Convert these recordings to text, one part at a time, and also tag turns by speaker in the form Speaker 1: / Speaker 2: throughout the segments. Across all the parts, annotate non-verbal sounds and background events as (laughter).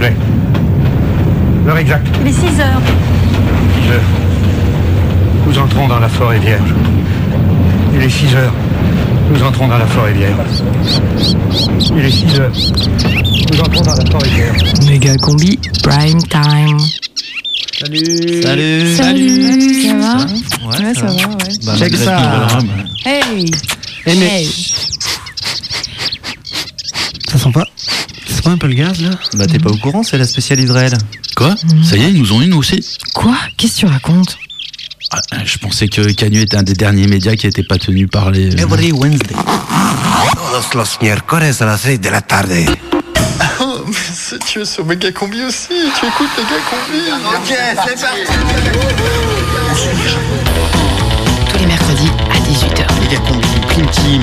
Speaker 1: plaît. L'heure exacte.
Speaker 2: Il est 6 heures.
Speaker 1: 6 heures. Nous entrons dans la forêt vierge. Il est 6 heures. Nous entrons dans la forêt vierge. Il est 6 heures. Nous entrons dans la forêt vierge.
Speaker 3: Méga combi prime time.
Speaker 1: Salut.
Speaker 4: Salut
Speaker 3: Salut, ça va
Speaker 4: Ouais,
Speaker 3: ça va, ouais.
Speaker 4: Bah,
Speaker 1: Check ça.
Speaker 3: Hey
Speaker 1: mais,
Speaker 3: Hey
Speaker 1: ça sent pas Ça sent un peu le gaz là
Speaker 4: Bah t'es pas au courant, c'est la spéciale Israël.
Speaker 5: Quoi Ça y est, ils nous ont une aussi
Speaker 3: Quoi? Qu'est-ce que tu racontes?
Speaker 5: Ah, Je pensais que Canu était un des derniers médias qui n'était pas tenu par les... euh,
Speaker 4: Every Wednesday.
Speaker 6: Todos los miércoles a las 6 de la tarde.
Speaker 7: Oh, mais c'est tu es sur Méga Combi aussi, tu écoutes Méga Combi.
Speaker 6: Ok, c'est parti.
Speaker 3: Tous les mercredis à 18h.
Speaker 4: Méga combi, prime team.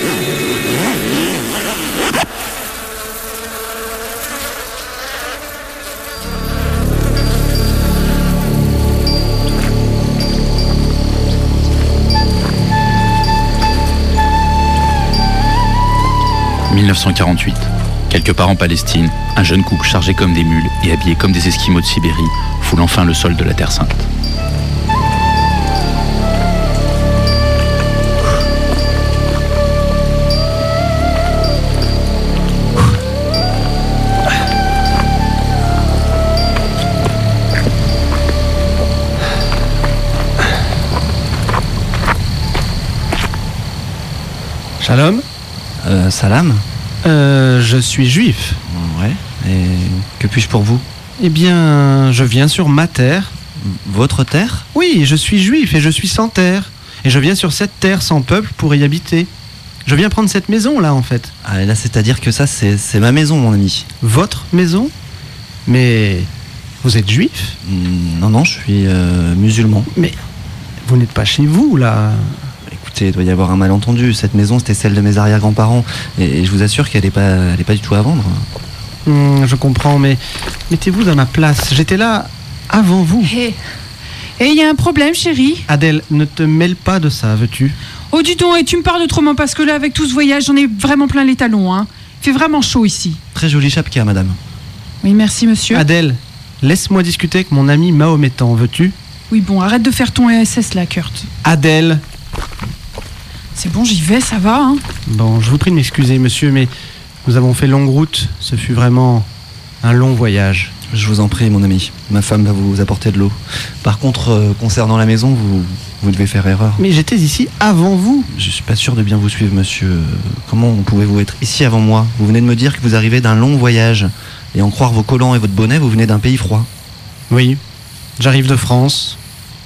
Speaker 5: « 1948. Quelque part en Palestine, un jeune couple chargé comme des mules et habillé comme des esquimaux de Sibérie foule enfin le sol de la Terre Sainte.
Speaker 1: Shalom
Speaker 4: salam
Speaker 1: euh, Je suis juif.
Speaker 4: Ouais. Et que puis-je pour vous?
Speaker 1: Eh bien, je viens sur ma terre.
Speaker 4: Votre terre?
Speaker 1: Oui, je suis juif et je suis sans terre. Et je viens sur cette terre sans peuple pour y habiter. Je viens prendre cette maison là en fait.
Speaker 4: Ah, là, c'est-à-dire que ça, c'est c'est ma maison, mon ami.
Speaker 1: Votre maison? Mais vous êtes juif?
Speaker 4: Hmm, Non, non, je suis euh, musulman.
Speaker 1: Mais vous n'êtes pas chez vous là.
Speaker 4: Écoutez, il doit y avoir un malentendu. Cette maison, c'était celle de mes arrière-grands-parents. Et, et je vous assure qu'elle n'est pas, elle est pas du tout à vendre.
Speaker 1: Hmm, je comprends, mais mettez-vous à ma place. J'étais là avant vous.
Speaker 8: Hé, et il y a un problème, chérie
Speaker 1: Adèle, ne te mêle pas de ça, veux-tu?
Speaker 8: Oh, dis donc, et tu me parles autrement parce que là, avec tout ce voyage, j'en ai vraiment plein les talons. Hein. Il fait vraiment chaud ici.
Speaker 4: Très jolie chapka, madame.
Speaker 8: Oui, merci, monsieur.
Speaker 1: Adèle, laisse-moi discuter avec mon ami mahométan, veux-tu?
Speaker 8: Oui, bon, arrête de faire ton SS là, Kurt.
Speaker 1: Adèle
Speaker 8: C'est bon, j'y vais, ça va. Hein.
Speaker 1: Bon, je vous prie de m'excuser, monsieur, mais nous avons fait longue route. Ce fut vraiment un long voyage.
Speaker 4: Je vous en prie, mon ami. Ma femme va vous apporter de l'eau. Par contre, euh, concernant la maison, vous, vous devez faire erreur.
Speaker 1: Mais j'étais ici avant vous.
Speaker 4: Je suis pas sûr de bien vous suivre, monsieur. Comment pouvez-vous être ici avant moi? Vous venez de me dire que vous arrivez d'un long voyage. Et en croire vos collants et votre bonnet, vous venez d'un pays froid.
Speaker 1: Oui, j'arrive de France.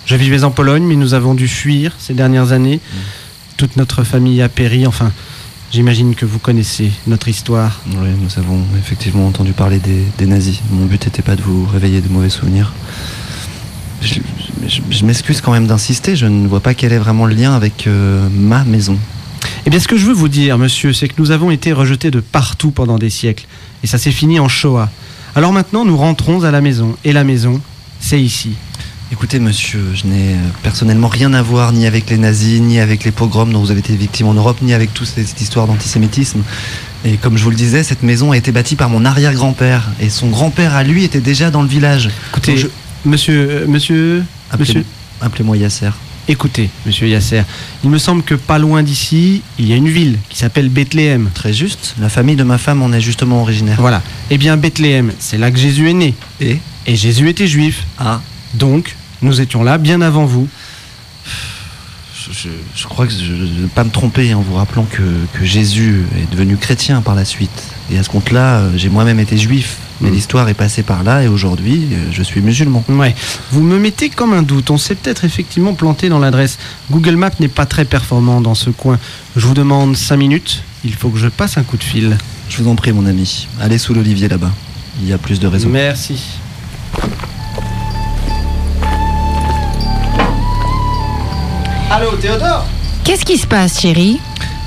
Speaker 1: Je vivais en Pologne, mais nous avons dû fuir ces dernières années. Toute notre famille a péri. Enfin, j'imagine que vous connaissez notre histoire.
Speaker 4: Oui, nous avons effectivement entendu parler des, des nazis. Mon but n'était pas de vous réveiller de mauvais souvenirs. Je, je- je m'excuse quand même d'insister, je ne vois pas quel est vraiment le lien avec euh, ma maison.
Speaker 1: Eh bien, ce que je veux vous dire, monsieur, c'est que nous avons été rejetés de partout pendant des siècles. Et ça s'est fini en Shoah. Alors maintenant, nous rentrons à la maison. Et la maison, c'est ici.
Speaker 4: Écoutez, monsieur, je n'ai euh, personnellement rien à voir ni avec les nazis, ni avec les pogroms dont vous avez été victime en Europe, ni avec toute cette histoire d'antisémitisme. Et comme je vous le disais, cette maison a été bâtie par mon arrière-grand-père. Et son grand-père à lui était déjà dans le village.
Speaker 1: Écoutez,
Speaker 4: je-
Speaker 1: monsieur, euh, monsieur,
Speaker 4: Appelez-
Speaker 1: monsieur,
Speaker 4: Appelez-moi Yasser.
Speaker 1: écoutez, monsieur Yasser. Il me semble que pas loin d'ici, il y a une ville qui s'appelle Bethléem.
Speaker 4: Très juste, la famille de ma femme en est justement originaire.
Speaker 1: Voilà. Eh bien, Bethléem, c'est là que Jésus est né.
Speaker 4: Et
Speaker 1: Et Jésus était juif.
Speaker 4: Ah,
Speaker 1: Donc, nous étions là bien avant vous.
Speaker 4: je, crois que je ne vais pas me tromper en vous rappelant que, que Jésus est devenu chrétien par la suite. Et à ce compte-là, euh, j'ai moi-même été juif. Mais
Speaker 1: Mm.
Speaker 4: l'histoire est passée par là et aujourd'hui, euh, je suis musulman.
Speaker 1: Ouais. Vous me mettez comme un doute. On s'est peut-être effectivement planté dans l'adresse. Google Maps n'est pas très performant dans ce coin. Je vous demande 5 minutes. Il faut que je passe un coup de fil.
Speaker 4: Je vous en prie, mon ami. Allez sous l'olivier là-bas. Il y a plus de raisons.
Speaker 1: Merci.
Speaker 4: Allô, Théodore
Speaker 9: Qu'est-ce qui se passe, chérie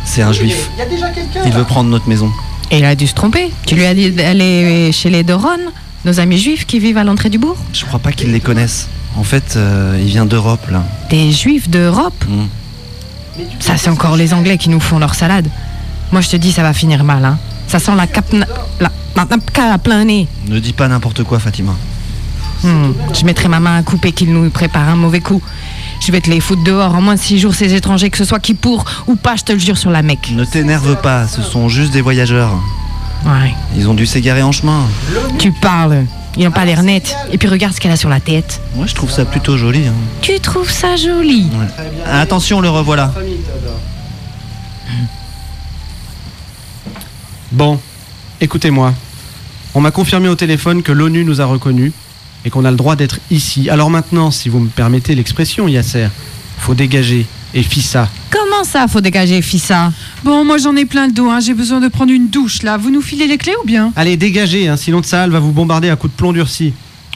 Speaker 4: C'est un juif.
Speaker 10: Il y a déjà quelqu'un.
Speaker 4: Il veut prendre notre maison.
Speaker 9: Il a dû se tromper. Tu lui as dit d'aller chez les Doron, nos amis juifs qui vivent à l'entrée du bourg
Speaker 4: Je crois pas qu'ils les connaissent. En fait, euh, il vient d'Europe, là.
Speaker 9: Des juifs d'Europe
Speaker 4: Mm.
Speaker 9: Ça, c'est encore les Anglais qui nous font leur salade. Moi, je te dis, ça va finir mal. Hein. Ça sent la cape... La, à plein nez.
Speaker 4: Ne dis pas n'importe quoi, Fatima.
Speaker 9: Hmm, Je mettrai ma main à couper qu'ils nous préparent un mauvais coup. Je vais te les foutre dehors en moins de six jours, ces étrangers, que ce soit qui pour ou pas, je te le jure sur la mecque.
Speaker 4: Ne t'énerve pas, ce sont juste des voyageurs.
Speaker 9: Ouais.
Speaker 4: Ils ont dû s'égarer en chemin.
Speaker 9: Tu parles. Ils n'ont pas l'air nets. Et puis regarde ce qu'elle a sur la tête.
Speaker 4: Moi, je trouve ça plutôt joli. hein.
Speaker 9: Tu trouves ça joli
Speaker 4: Ouais. Attention, le revoilà.
Speaker 1: Bon, écoutez-moi. On m'a confirmé au téléphone que l'ONU nous a reconnus et qu'on a le droit d'être ici. Alors maintenant, si vous me permettez l'expression, Yasser, faut dégager. Et Fissa.
Speaker 9: Comment ça, faut dégager, Fissa
Speaker 8: Bon, moi j'en ai plein le dos, hein. j'ai besoin de prendre une douche là. Vous nous filez les clés ou bien?
Speaker 1: Allez, dégagez, hein, sinon Tsahal va vous bombarder à coups de plomb durci.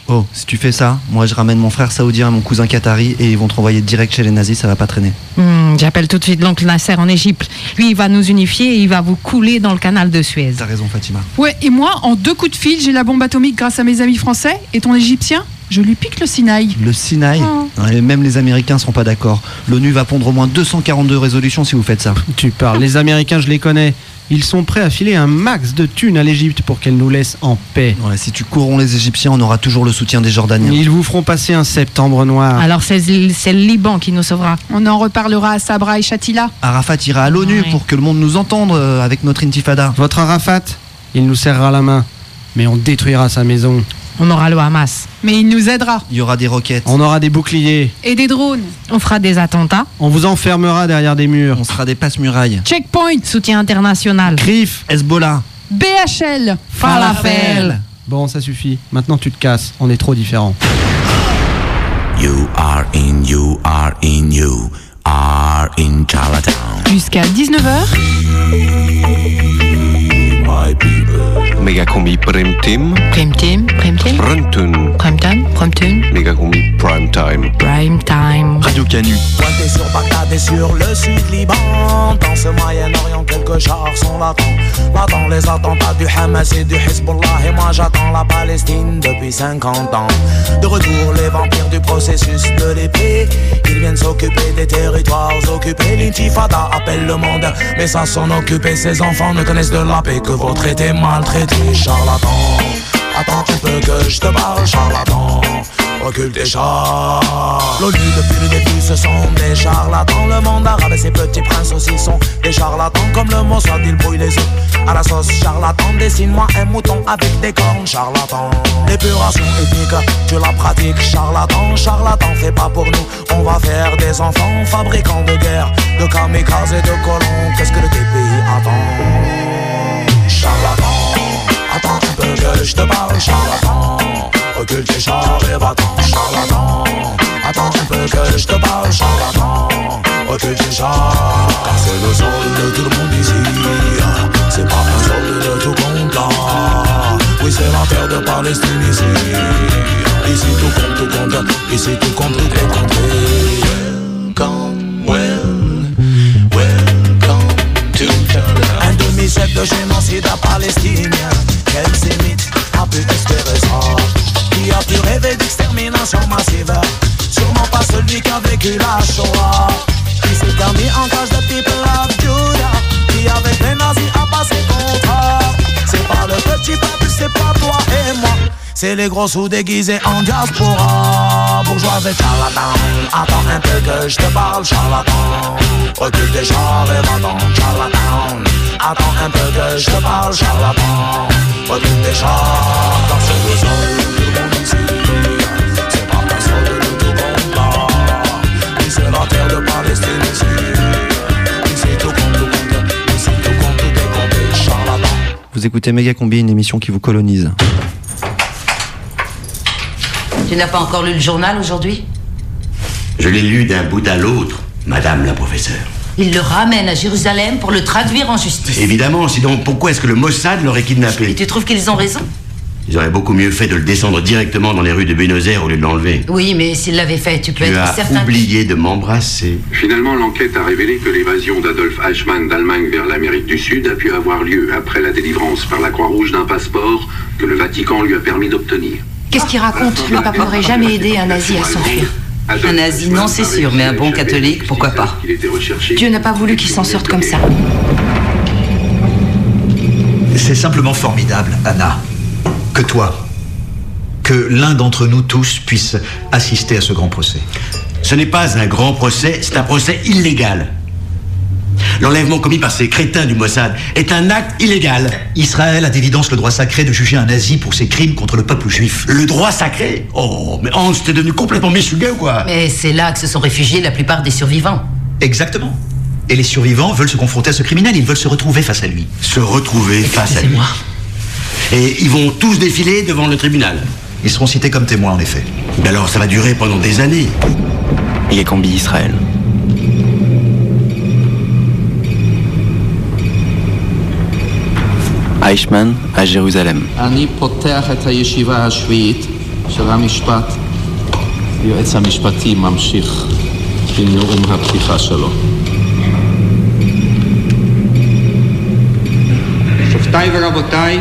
Speaker 4: Oh, si tu fais ça, moi je ramène mon frère saoudien et mon cousin qatari et ils vont te renvoyer direct chez les nazis, ça va pas traîner.
Speaker 9: Hmm, J'appelle tout de suite l'oncle Nasser en Égypte. Lui, il va nous unifier et il va vous couler dans le canal de Suez.
Speaker 4: T'as raison, Fatima.
Speaker 8: Ouais, et moi, en deux coups de fil, j'ai la bombe atomique grâce à mes amis français. Et ton égyptien Je lui pique le Sinaï.
Speaker 4: Le Sinaï
Speaker 8: Oh.
Speaker 4: Même les Américains seront pas d'accord. L'ONU va pondre au moins 242 résolutions si vous faites ça.
Speaker 1: Tu parles, les Américains, je les connais. Ils sont prêts à filer un max de thunes à l'Égypte pour qu'elle nous laisse en paix.
Speaker 4: Ouais, si tu courons les Égyptiens, on aura toujours le soutien des Jordaniens.
Speaker 1: Ils vous feront passer un septembre noir.
Speaker 9: Alors c'est le Liban qui nous sauvera.
Speaker 8: On en reparlera à Sabra et Shatila.
Speaker 4: Arafat ira à l'ONU
Speaker 9: Ouais.
Speaker 4: pour que le monde nous entende euh, avec notre intifada.
Speaker 1: Votre Arafat, il nous serrera la main, mais on détruira sa maison.
Speaker 9: On aura le Hamas.
Speaker 8: Mais il nous aidera.
Speaker 4: Il y aura des roquettes.
Speaker 1: On aura des boucliers.
Speaker 8: Et des drones.
Speaker 9: On fera des attentats.
Speaker 1: On vous enfermera derrière des murs.
Speaker 4: On sera des passe-murailles.
Speaker 8: Checkpoint.
Speaker 9: Soutien international.
Speaker 1: Griffe.
Speaker 4: Hezbollah.
Speaker 8: BHL.
Speaker 9: Falafel.
Speaker 1: Bon, ça suffit. Maintenant, tu te casses. On est trop différents.
Speaker 11: You are in, you are in, you are in Charlottetown.
Speaker 8: Jusqu'à 19h.
Speaker 12: Megacombi Prime Team,
Speaker 9: Prime Team, Prime Team,
Speaker 12: Frontune,
Speaker 9: Prime Time, Prime Time,
Speaker 12: Megacombi Prime Time.
Speaker 9: Prime Time.
Speaker 12: Radio Canu.
Speaker 13: Pointé sur Bagdad et sur le sud Liban. Dans ce Moyen-Orient quelques chars sont latents. Latents les attentats du Hamas et du Hezbollah. Et moi j'attends la Palestine depuis 50 ans. De retour les vampires du processus de l'épée viennent s'occuper des territoires occupés. L'intifada appelle le monde Mais ça s'en occuper. Ces enfants ne connaissent de la paix que vous traitez maltraité Charlatan Attends un peu que je te parle charlatan Recule chars L'ONU depuis le début ce sont des charlatans Le monde arabe et ses petits princes aussi sont des charlatans Comme le Mossad il brouille les œufs à la sauce charlatan Dessine-moi un mouton avec des cornes charlatan L'épuration ethnique tu la pratiques charlatan. Charlatan fais pas pour nous on va faire des enfants. Fabricants de guerre, de kamikazes et de colons. Qu'est-ce que le TPI attend? Charlatan Attends un peu que je te parle, charlatan Recule tes chars et va-t'en, charlatan. Attends un peu que je te parle, charlatan. Recule tes chars Car c'est le sol de tout le monde ici C'est pas un sol de tout compte là Oui c'est la terre de Palestine ici. Ici tout compte, tout compte. Ici tout compte, tout est compté. Welcome, well, welcome to Charlottetown Un demi-siècle de génocide à palestinien Quel sémite a pu espérer ça? Qui a pu rêver d'extermination massive. Sûrement pas celui qui a vécu la Shoah. Qui s'est permis en cage de people of Judah. Qui avec les nazis a passé contrat C'est pas le petit peuple, c'est pas toi et moi. C'est les gros sous déguisés en diaspora. Bourgeois avec charlatan Attends un peu que je te parle charlatan. Recule tes chars et va-t'en charlatan. Attends un peu que je te parle charlatan. Recule tes chars c'est le
Speaker 4: Vous écoutez Méga Combi, une émission qui vous colonise.
Speaker 14: Tu n'as pas encore lu le journal aujourd'hui?
Speaker 11: Je l'ai lu d'un bout à l'autre, madame la professeure.
Speaker 14: Il le ramène à Jérusalem pour le traduire en justice.
Speaker 11: Évidemment, sinon pourquoi est-ce que le Mossad l'aurait
Speaker 14: Et
Speaker 11: kidnappé
Speaker 14: tu trouves qu'ils ont raison?
Speaker 11: Ils auraient beaucoup mieux fait de le descendre directement dans les rues de Buenos Aires au lieu de l'enlever.
Speaker 14: Oui, mais s'il l'avait fait, tu peux
Speaker 11: Tu
Speaker 14: être
Speaker 11: as
Speaker 14: certain.
Speaker 11: oublié de m'embrasser.
Speaker 15: Finalement, l'enquête a révélé que l'évasion d'Adolf Eichmann d'Allemagne vers l'Amérique du Sud a pu avoir lieu après la délivrance par la Croix-Rouge d'un passeport que le Vatican lui a permis d'obtenir.
Speaker 14: Qu'est-ce qu'il raconte? Le pape n'aurait jamais aidé un nazi à s'enfuir.
Speaker 16: Un nazi, non, c'est sûr, mais un bon catholique, pourquoi pas
Speaker 14: Dieu n'a pas voulu qu'il s'en sorte comme ça.
Speaker 17: C'est simplement formidable, Anna, que toi, que l'un d'entre nous tous puisse assister à ce grand procès.
Speaker 11: Ce n'est pas un grand procès, c'est un procès illégal. L'enlèvement commis par ces crétins du Mossad est un acte illégal.
Speaker 17: Israël a d'évidence le droit sacré de juger un nazi pour ses crimes contre le peuple juif.
Speaker 11: Le droit sacré Oh, mais Hans, t'es devenu complètement messugué ou quoi?
Speaker 14: Mais c'est là que se sont réfugiés la plupart des survivants.
Speaker 17: Exactement. Et les survivants veulent se confronter à ce criminel, ils veulent se retrouver face à lui.
Speaker 11: Se retrouver face à lui. Et ils vont tous défiler devant le tribunal.
Speaker 17: Ils seront cités comme témoins, en effet.
Speaker 11: Mais alors, ça va durer pendant des années.
Speaker 18: Il est combi Israël. Eichmann à Jérusalem.
Speaker 12: אני פותח את הישיבה השביעית של המשפט. היועץ המשפטי ממשיך בנאום הפתיחה שלו.
Speaker 19: שופטיי ורבותיי,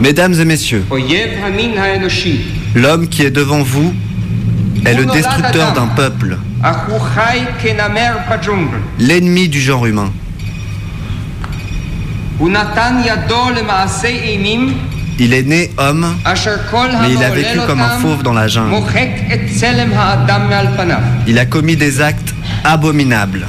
Speaker 20: Mesdames et messieurs, l'homme qui est devant vous est le destructeur d'un peuple, l'ennemi du genre humain. Il est né homme, mais il a vécu comme un fauve dans la jungle. Il a commis des actes abominables.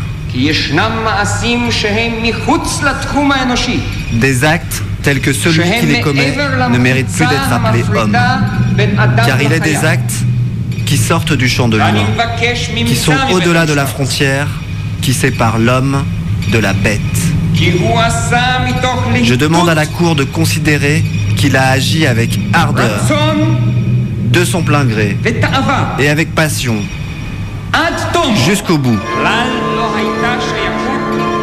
Speaker 20: Des actes tels que celui qui les commet ne méritent plus d'être appelé homme, car il est des actes qui sortent du champ de l'humain, qui sont au-delà de la frontière qui sépare l'homme de la bête. Je demande à la Cour de considérer qu'il a agi avec ardeur, de son plein gré et avec passion, jusqu'au bout.
Speaker 19: כלל לא הייתה שייכות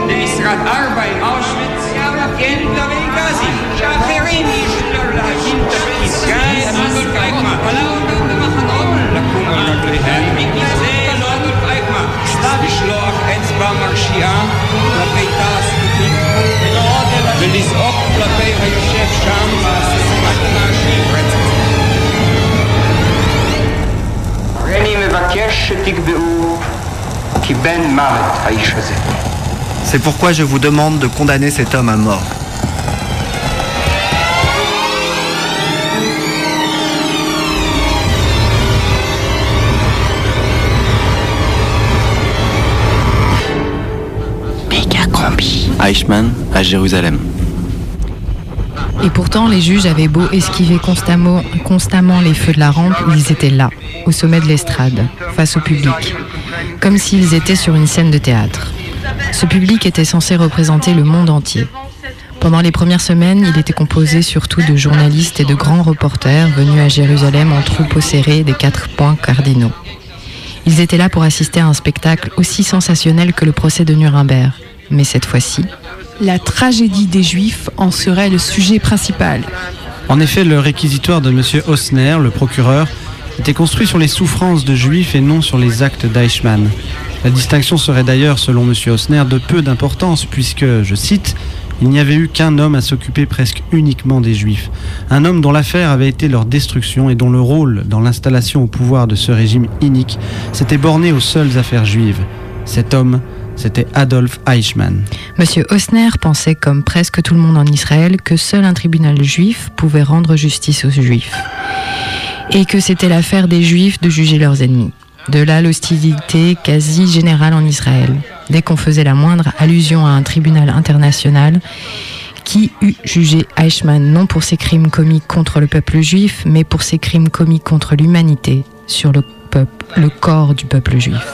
Speaker 19: למשרד ארבע עם אושוויץ, כן דרי גזים, שאחרים ישלו להקים תפקיד. גיא אדולף אייכמן, פלאו אותם למחנות, לקום על רגליהם, בגלל זה לא אדולף אייכמן, לשלוח אצבע מרשיעה כלפי תא הזכותים, ולזעוק כלפי היושב שם בסיסמת של רצח. הריני מבקש שתקבעו
Speaker 20: C'est pourquoi je vous demande de condamner cet homme à mort.
Speaker 18: Eichmann à Jérusalem.
Speaker 3: Et pourtant, les juges avaient beau esquiver constamment, constamment les feux de la rampe, ils étaient là, au sommet de l'estrade, face au public, comme s'ils étaient sur une scène de théâtre. Ce public était censé représenter le monde entier. Pendant les premières semaines, il était composé surtout de journalistes et de grands reporters venus à Jérusalem en troupeau serré des quatre points cardinaux. Ils étaient là pour assister à un spectacle aussi sensationnel que le procès de Nuremberg. Mais cette fois-ci,
Speaker 8: La tragédie des Juifs en serait le sujet principal.
Speaker 1: En effet, le réquisitoire de M. Osner, le procureur, était construit sur les souffrances de juifs et non sur les actes d'Eichmann. La distinction serait d'ailleurs, selon M. Osner, de peu d'importance, puisque, je cite, il n'y avait eu qu'un homme à s'occuper presque uniquement des juifs. Un homme dont l'affaire avait été leur destruction et dont le rôle dans l'installation au pouvoir de ce régime inique s'était borné aux seules affaires juives. Cet homme, c'était Adolf Eichmann.
Speaker 3: Monsieur Osner pensait, comme presque tout le monde en Israël, que seul un tribunal juif pouvait rendre justice aux juifs. Et que c'était l'affaire des juifs de juger leurs ennemis. De là l'hostilité quasi générale en Israël. Dès qu'on faisait la moindre allusion à un tribunal international, qui eût jugé Eichmann non pour ses crimes commis contre le peuple juif, mais pour ses crimes commis contre l'humanité sur le, le corps du peuple juif.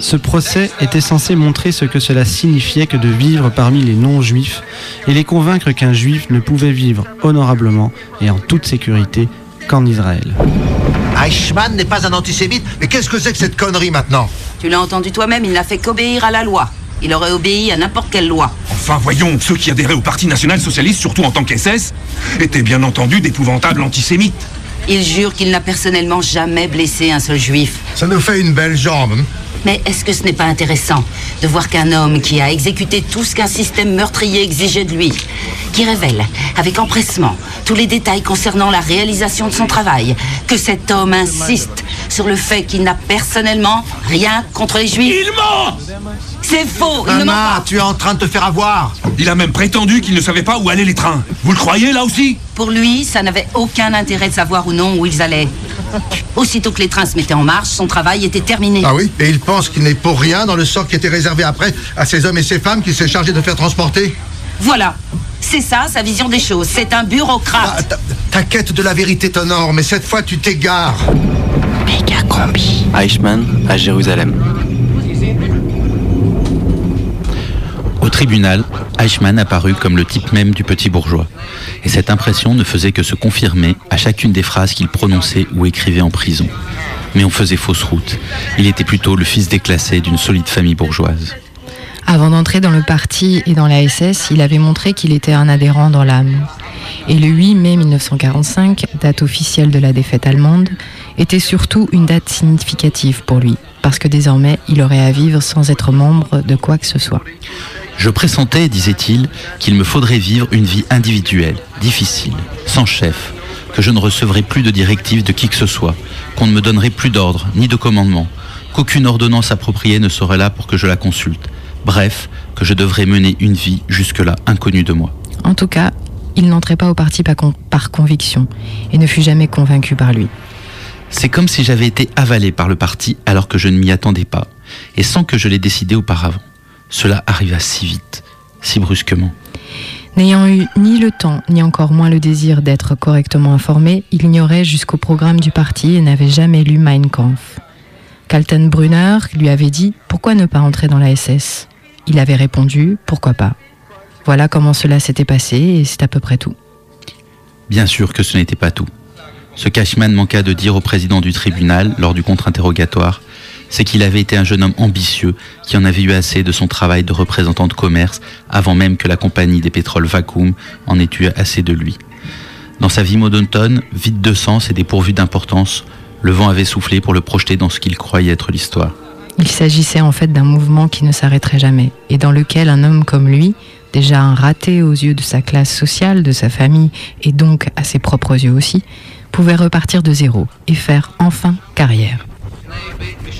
Speaker 1: Ce procès était censé montrer ce que cela signifiait que de vivre parmi les non-juifs et les convaincre qu'un juif ne pouvait vivre honorablement et en toute sécurité qu'en Israël.
Speaker 6: Eichmann n'est pas un antisémite, mais qu'est-ce que c'est que cette connerie maintenant
Speaker 14: Tu l'as entendu toi-même, il n'a fait qu'obéir à la loi. Il aurait obéi à n'importe quelle loi.
Speaker 21: enfin, voyons, ceux qui adhéraient au Parti National Socialiste, surtout en tant qu'SS, étaient bien entendu d'épouvantables antisémites.
Speaker 14: Il jure qu'il n'a personnellement jamais blessé un seul juif.
Speaker 6: Ça nous fait une belle jambe.
Speaker 14: Mais est-ce que ce n'est pas intéressant de voir qu'un homme qui a exécuté tout ce qu'un système meurtrier exigeait de lui, qui révèle avec empressement tous les détails concernant la réalisation de son travail, que cet homme insiste sur le fait qu'il n'a personnellement rien contre les juifs?
Speaker 21: Il ment
Speaker 14: C'est faux, il ne ment pas
Speaker 6: tu es en train de te faire avoir.
Speaker 21: Il a même prétendu qu'il ne savait pas où allaient les trains. Vous le croyez, là aussi?
Speaker 14: Pour lui, ça n'avait aucun intérêt de savoir ou non où ils allaient. Aussitôt que les trains se mettaient en marche, son travail était terminé.
Speaker 6: Ah oui Et il pense qu'il n'est pour rien dans le sort qui était réservé après à ces hommes et ces femmes qu'il s'est chargé de faire transporter
Speaker 14: Voilà. C'est ça sa vision des choses. C'est un bureaucrate.
Speaker 6: Ta quête de la vérité t'honore, mais cette fois tu t'égares.
Speaker 14: Méga combi.
Speaker 22: Eichmann à Jérusalem.
Speaker 5: Au tribunal, Eichmann apparut comme le type même du petit bourgeois. Et cette impression ne faisait que se confirmer à chacune des phrases qu'il prononçait ou écrivait en prison. Mais on faisait fausse route. Il était plutôt le fils déclassé d'une solide famille bourgeoise.
Speaker 3: Avant d'entrer dans le parti et dans la SS, il avait montré qu'il était un adhérent dans l'âme. Et le 8 mai 1945, date officielle de la défaite allemande, était surtout une date significative pour lui, parce que désormais, il aurait à vivre sans être membre de quoi que ce soit.
Speaker 5: Je pressentais, disait-il, qu'il me faudrait vivre une vie individuelle, difficile, sans chef, que je ne recevrais plus de directives de qui que ce soit, qu'on ne me donnerait plus d'ordre ni de commandement, qu'aucune ordonnance appropriée ne serait là pour que je la consulte. Bref, que je devrais mener une vie jusque-là inconnue de moi.
Speaker 3: En tout cas, il n'entrait pas au parti par, con- par conviction et ne fut jamais convaincu par lui.
Speaker 5: C'est comme si j'avais été avalé par le parti alors que je ne m'y attendais pas, et sans que je l'ai décidé auparavant. Cela arriva si vite, si brusquement.
Speaker 3: N'ayant eu ni le temps, ni encore moins le désir d'être correctement informé, il ignorait jusqu'au programme du parti et n'avait jamais lu Mein Kampf. Kaltenbrunner lui avait dit Pourquoi ne pas entrer dans la SS Il avait répondu Pourquoi pas? Voilà comment cela s'était passé et c'est à peu près tout.
Speaker 5: Bien sûr que ce n'était pas tout. Ce qu'Eichmann manqua de dire au président du tribunal lors du contre-interrogatoire, c'est qu'il avait été un jeune homme ambitieux qui en avait eu assez de son travail de représentant de commerce avant même que la compagnie des pétroles Vacuum en ait eu assez de lui. Dans sa vie monotone, vide de sens et dépourvue d'importance, le vent avait soufflé pour le projeter dans ce qu'il croyait être l'histoire.
Speaker 3: Il s'agissait en fait d'un mouvement qui ne s'arrêterait jamais et dans lequel un homme comme lui, déjà un raté aux yeux de sa classe sociale, de sa famille et donc à ses propres yeux aussi, pouvait repartir de zéro et faire enfin carrière.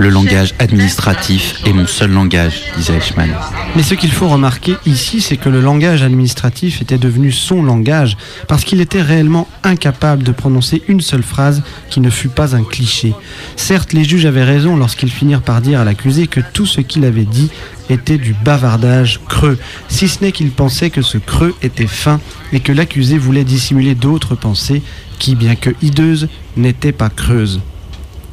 Speaker 5: Le langage administratif est mon seul langage, disait Eichmann.
Speaker 1: Mais ce qu'il faut remarquer ici, c'est que le langage administratif était devenu son langage, parce qu'il était réellement incapable de prononcer une seule phrase qui ne fût pas un cliché. Certes, les juges avaient raison lorsqu'ils finirent par dire à l'accusé que tout ce qu'il avait dit était du bavardage creux, si ce n'est qu'il pensait que ce creux était fin et que l'accusé voulait dissimuler d'autres pensées qui, bien que hideuses, n'étaient pas creuses.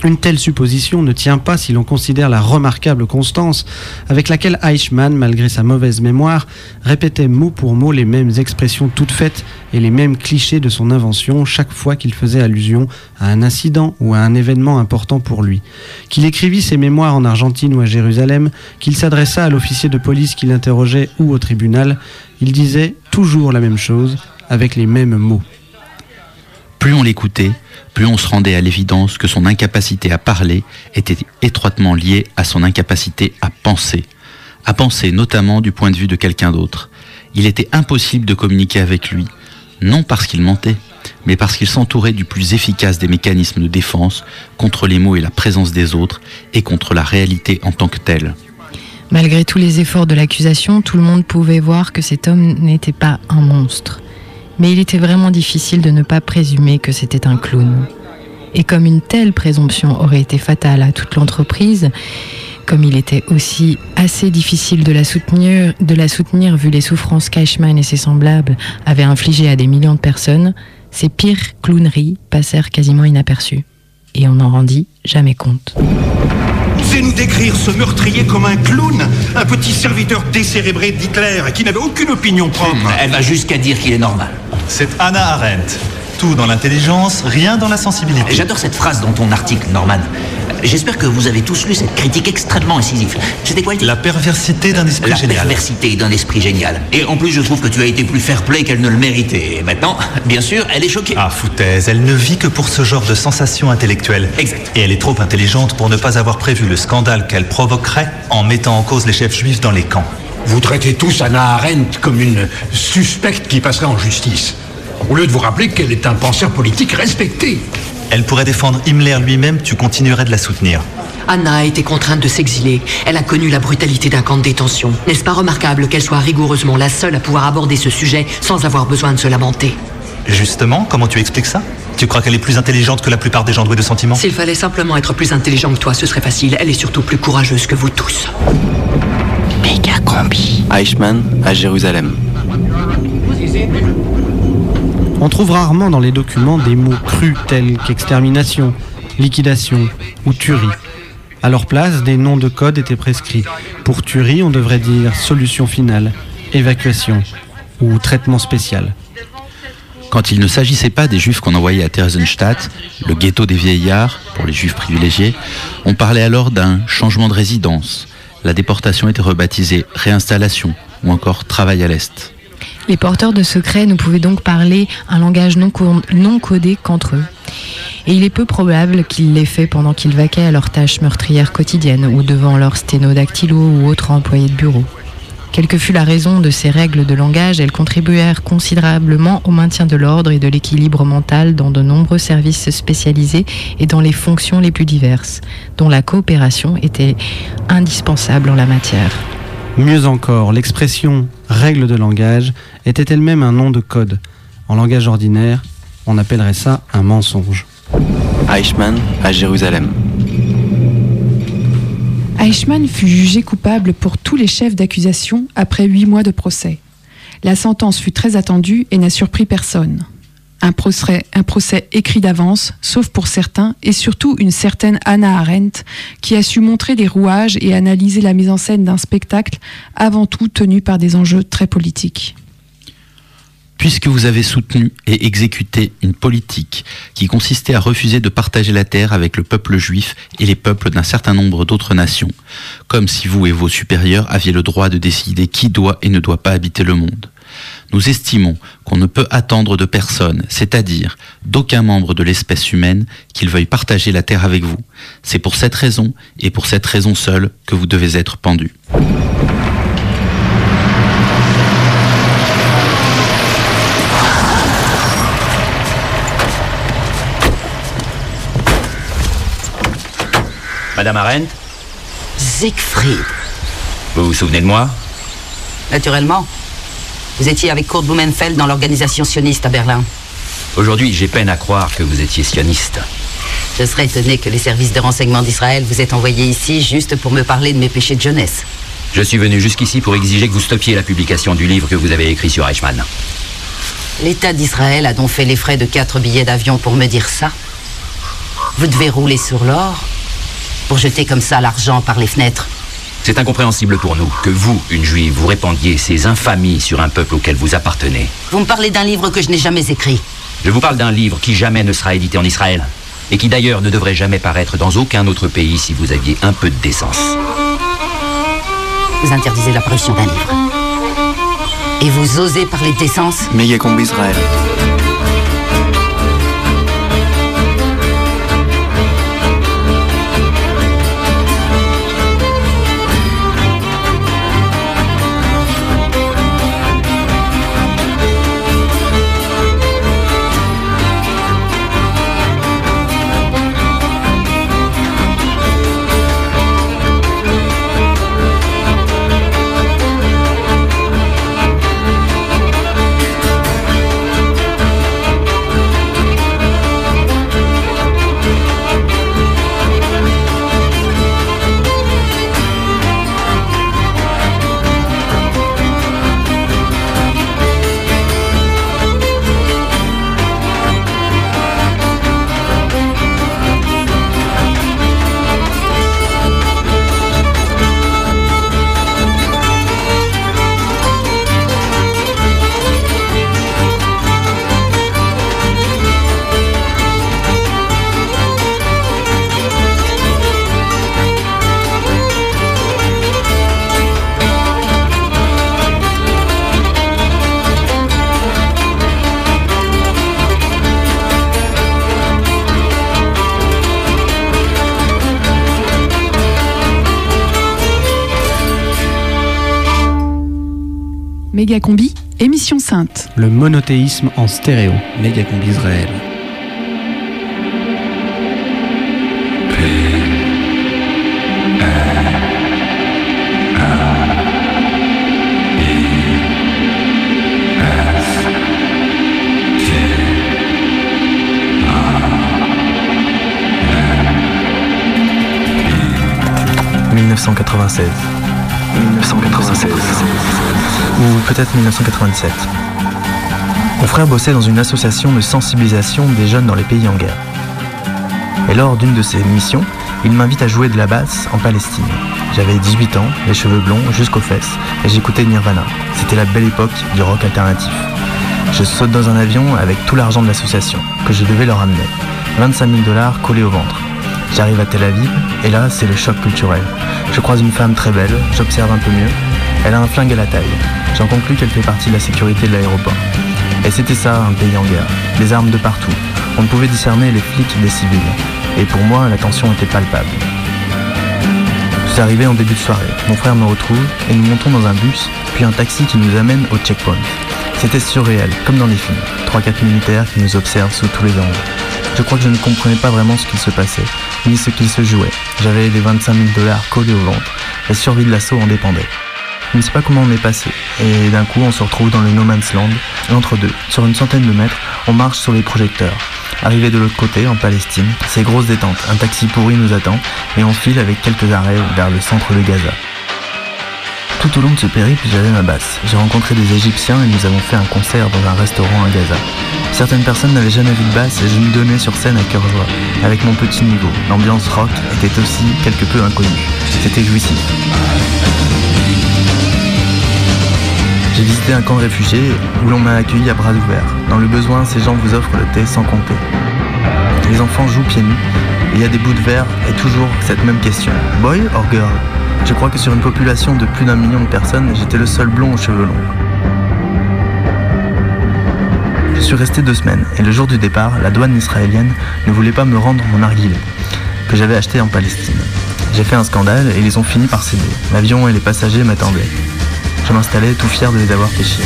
Speaker 1: Une telle supposition ne tient pas si l'on considère la remarquable constance avec laquelle Eichmann, malgré sa mauvaise mémoire, répétait mot pour mot les mêmes expressions toutes faites et les mêmes clichés de son invention chaque fois qu'il faisait allusion à un incident ou à un événement important pour lui. Qu'il écrivit ses mémoires en Argentine ou à Jérusalem, qu'il s'adressa à l'officier de police qui l'interrogeait ou au tribunal, il disait toujours la même chose avec les mêmes mots.
Speaker 5: Plus on l'écoutait, plus on se rendait à l'évidence que son incapacité à parler était étroitement liée à son incapacité à penser, à penser notamment du point de vue de quelqu'un d'autre. Il était impossible de communiquer avec lui, non parce qu'il mentait, mais parce qu'il s'entourait du plus efficace des mécanismes de défense contre les mots et la présence des autres et contre la réalité en tant que telle.
Speaker 3: Malgré tous les efforts de l'accusation, tout le monde pouvait voir que cet homme n'était pas un monstre. Mais il était vraiment difficile de ne pas présumer que c'était un clown. Et comme une telle présomption aurait été fatale à toute l'entreprise, comme il était aussi assez difficile de la soutenir, vu les souffrances qu'Eichmann et ses semblables avaient infligées à des millions de personnes, ces pires clowneries passèrent quasiment inaperçues. Et on n'en rendit jamais compte.
Speaker 21: Nous décrire ce meurtrier comme un clown, un petit serviteur décérébré d'Hitler qui n'avait aucune opinion propre.
Speaker 11: Elle va jusqu'à dire qu'il est normal.
Speaker 17: C'est Hannah Arendt. Tout dans l'intelligence, rien dans la sensibilité.
Speaker 23: J'adore cette phrase dans ton article, Norman. J'espère que vous avez tous lu cette critique extrêmement incisive. C'était quoi le titre
Speaker 17: La perversité d'un esprit
Speaker 23: La
Speaker 17: génial.
Speaker 23: perversité d'un esprit génial. Et en plus, je trouve que tu as été plus fair-play qu'elle ne le méritait. Et maintenant, bien sûr, elle est choquée.
Speaker 17: Ah, foutaise, elle ne vit que pour ce genre de sensations intellectuelles.
Speaker 23: Exact.
Speaker 17: Et elle est trop intelligente pour ne pas avoir prévu le scandale qu'elle provoquerait en mettant en cause les chefs juifs dans les camps.
Speaker 24: Vous traitez tous Anna Arendt comme une suspecte qui passerait en justice. Au lieu de vous rappeler qu'elle est un penseur politique respecté.
Speaker 17: Elle pourrait défendre Himmler lui-même, tu continuerais de la soutenir.
Speaker 25: Anna a été contrainte de s'exiler. Elle a connu la brutalité d'un camp de détention. N'est-ce pas remarquable qu'elle soit rigoureusement la seule à pouvoir aborder ce sujet sans avoir besoin de se lamenter?
Speaker 17: Justement, comment tu expliques ça? Tu crois qu'elle est plus intelligente que la plupart des gens doués de sentiments?
Speaker 25: S'il fallait simplement être plus intelligent que toi, ce serait facile. Elle est surtout plus courageuse que vous tous.
Speaker 22: Méga combi. Eichmann à Jérusalem.
Speaker 1: On trouve rarement dans les documents des mots crus tels qu'extermination, liquidation ou tuerie. À leur place, des noms de code étaient prescrits. Pour tuerie, on devrait dire solution finale, évacuation ou traitement spécial.
Speaker 5: Quand il ne s'agissait pas des juifs qu'on envoyait à Theresienstadt, le ghetto des vieillards, pour les juifs privilégiés, on parlait alors d'un changement de résidence. La déportation était rebaptisée réinstallation ou encore travail à l'Est.
Speaker 3: Les porteurs de secrets ne pouvaient donc parler un langage non, co- non codé qu'entre eux. Et il est peu probable qu'ils l'aient fait pendant qu'ils vaquaient à leurs tâches meurtrières quotidiennes ou devant leur sténodactylo ou autres employés de bureau. Quelle que fût la raison de ces règles de langage, elles contribuèrent considérablement au maintien de l'ordre et de l'équilibre mental dans de nombreux services spécialisés et dans les fonctions les plus diverses, dont la coopération était indispensable en la matière.
Speaker 1: Mieux encore, l'expression règle de langage était elle-même un nom de code. En langage ordinaire, on appellerait ça un mensonge.
Speaker 22: Eichmann à Jérusalem.
Speaker 8: Eichmann fut jugé coupable pour tous les chefs d'accusation après huit mois de procès. La sentence fut très attendue et n'a surpris personne. Un procès, écrit d'avance, sauf pour certains, et surtout une certaine Anna Arendt, qui a su montrer des rouages et analyser la mise en scène d'un spectacle avant tout tenu par des enjeux très politiques.
Speaker 5: Puisque vous avez soutenu et exécuté une politique qui consistait à refuser de partager la terre avec le peuple juif et les peuples d'un certain nombre d'autres nations, comme si vous et vos supérieurs aviez le droit de décider qui doit et ne doit pas habiter le monde. Nous estimons qu'on ne peut attendre de personne, c'est-à-dire d'aucun membre de l'espèce humaine, qu'il veuille partager la terre avec vous. C'est pour cette raison, et pour cette raison seule, que vous devez être pendu.
Speaker 23: Madame Arendt,
Speaker 14: Siegfried,
Speaker 23: vous vous souvenez de moi?
Speaker 14: Naturellement. Vous étiez avec Kurt Blumenfeld dans l'organisation sioniste à Berlin.
Speaker 23: Aujourd'hui, j'ai peine à croire que vous étiez sioniste.
Speaker 14: Je serais étonné que les services de renseignement d'Israël vous aient envoyé ici juste pour me parler de mes péchés de jeunesse.
Speaker 23: Je suis venu jusqu'ici pour exiger que vous stoppiez la publication du livre que vous avez écrit sur Eichmann.
Speaker 14: L'État d'Israël a donc fait les frais de quatre billets d'avion pour me dire ça. Vous devez rouler sur l'or pour jeter comme ça l'argent par les fenêtres.
Speaker 23: C'est incompréhensible pour nous que vous, une juive, vous répandiez ces infamies sur un peuple auquel vous appartenez.
Speaker 14: Vous me parlez d'un livre que je n'ai jamais écrit.
Speaker 23: Je vous parle d'un livre qui jamais ne sera édité en Israël. Et qui d'ailleurs ne devrait jamais paraître dans aucun autre pays si vous aviez un peu de décence.
Speaker 14: Vous interdisez la parution d'un livre. Et vous osez parler de décence?
Speaker 22: Méga combi Israël.
Speaker 8: Méga combi, émission sainte.
Speaker 1: Le monothéisme en stéréo.
Speaker 4: Méga combi Israël.
Speaker 18: « 1996. 1996. Ou peut-être 1997. Mon frère bossait dans une association de sensibilisation des jeunes dans les pays en guerre. Et lors d'une de ses missions, il m'invite à jouer de la basse en Palestine. J'avais 18 ans, les cheveux blonds jusqu'aux fesses, et j'écoutais Nirvana. C'était la belle époque du rock alternatif. Je saute dans un avion avec tout l'argent de l'association, que je devais leur amener. 25 000 dollars collés au ventre. J'arrive à Tel Aviv, et là, c'est le choc culturel. Je croise une femme très belle, j'observe un peu mieux. Elle a un flingue à la taille. J'en conclus qu'elle fait partie de la sécurité de l'aéroport. Et c'était ça, un pays en guerre. Des armes de partout. On ne pouvait discerner les flics des civils. Et pour moi, la tension était palpable. Je suis arrivé en début de soirée. Mon frère me retrouve et nous montons dans un bus, puis un taxi qui nous amène au checkpoint. C'était surréel, comme dans les films. 3-4 militaires qui nous observent sous tous les angles. Je crois que je ne comprenais pas vraiment ce qu'il se passait, ni ce qu'il se jouait. J'avais les 25 000 dollars collés au ventre. La survie de l'assaut en dépendait. Je ne sais pas comment on est passé, et d'un coup on se retrouve dans le No Man's Land, entre deux, sur une centaine de mètres, on marche sur les projecteurs. Arrivé de l'autre côté, en Palestine, c'est grosse détente, un taxi pourri nous attend, et on file avec quelques arrêts vers le centre de Gaza. Tout au long de ce périple, j'avais ma basse. J'ai rencontré des Égyptiens et nous avons fait un concert dans un restaurant à Gaza. Certaines personnes n'avaient jamais vu de basse et je me donnais sur scène à cœur joie. Avec mon petit niveau, l'ambiance rock était aussi quelque peu inconnue. C'était jouissif. J'ai visité un camp de réfugiés où l'on m'a accueilli à bras ouverts. Dans le besoin, ces gens vous offrent le thé sans compter. Les enfants jouent pieds nus il y a des bouts de verre et toujours cette même question. Boy or girl? Je crois que sur une population de plus d'un million de personnes, j'étais le seul blond aux cheveux longs. Je suis resté deux semaines et le jour du départ, la douane israélienne ne voulait pas me rendre mon narguilé que j'avais acheté en Palestine. J'ai fait un scandale et ils ont fini par céder. L'avion et les passagers m'attendaient. Je m'installais tout fier de les avoir chier.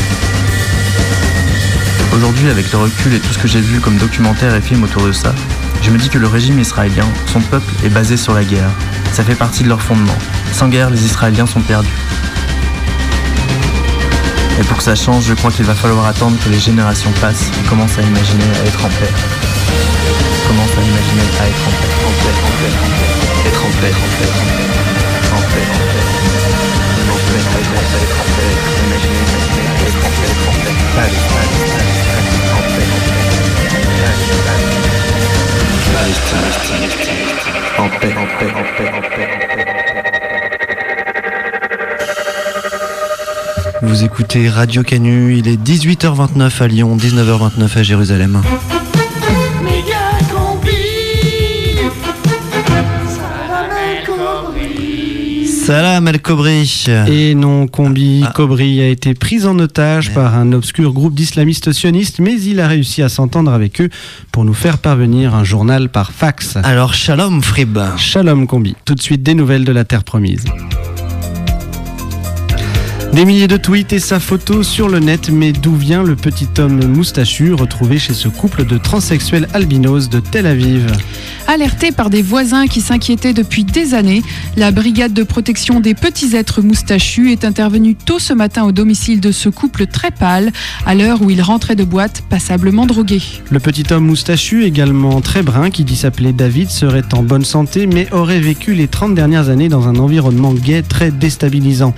Speaker 18: Aujourd'hui, avec le recul et tout ce que j'ai vu comme documentaires et films autour de ça, je me dis que le régime israélien, son peuple, est basé sur la guerre. Ça fait partie de leur fondement. Sans guerre, les Israéliens sont perdus. Et pour que ça change, je crois qu'il va falloir attendre que les générations passent et commencent à imaginer à être en paix. Commencent à imaginer à être en paix, en paix, en en paix. Être en paix, en en paix. En paix, en paix.
Speaker 4: Vous écoutez Radio Canu, il est 18h29 à Lyon, 19h29 à Jérusalem. Salam El Kobri.
Speaker 1: Et non, Combi Kobri a été pris en otage par un obscur groupe d'islamistes sionistes, mais il a réussi à s'entendre avec eux pour nous faire parvenir un journal par fax.
Speaker 4: Alors, shalom Frib.
Speaker 1: Shalom Combi. Tout de suite des nouvelles de la Terre promise. Des milliers de tweets et sa photo sur le net, mais d'où vient le petit homme moustachu retrouvé chez ce couple de transsexuels albinos de Tel Aviv
Speaker 8: Alerté par des voisins qui s'inquiétaient depuis des années, la brigade de protection des petits êtres moustachus est intervenue tôt ce matin au domicile de ce couple très pâle, à l'heure où il rentrait de boîte, passablement drogué.
Speaker 1: Le petit homme moustachu, également très brun, qui dit s'appeler David, serait en bonne santé, mais aurait vécu les 30 dernières années dans un environnement gay très déstabilisant.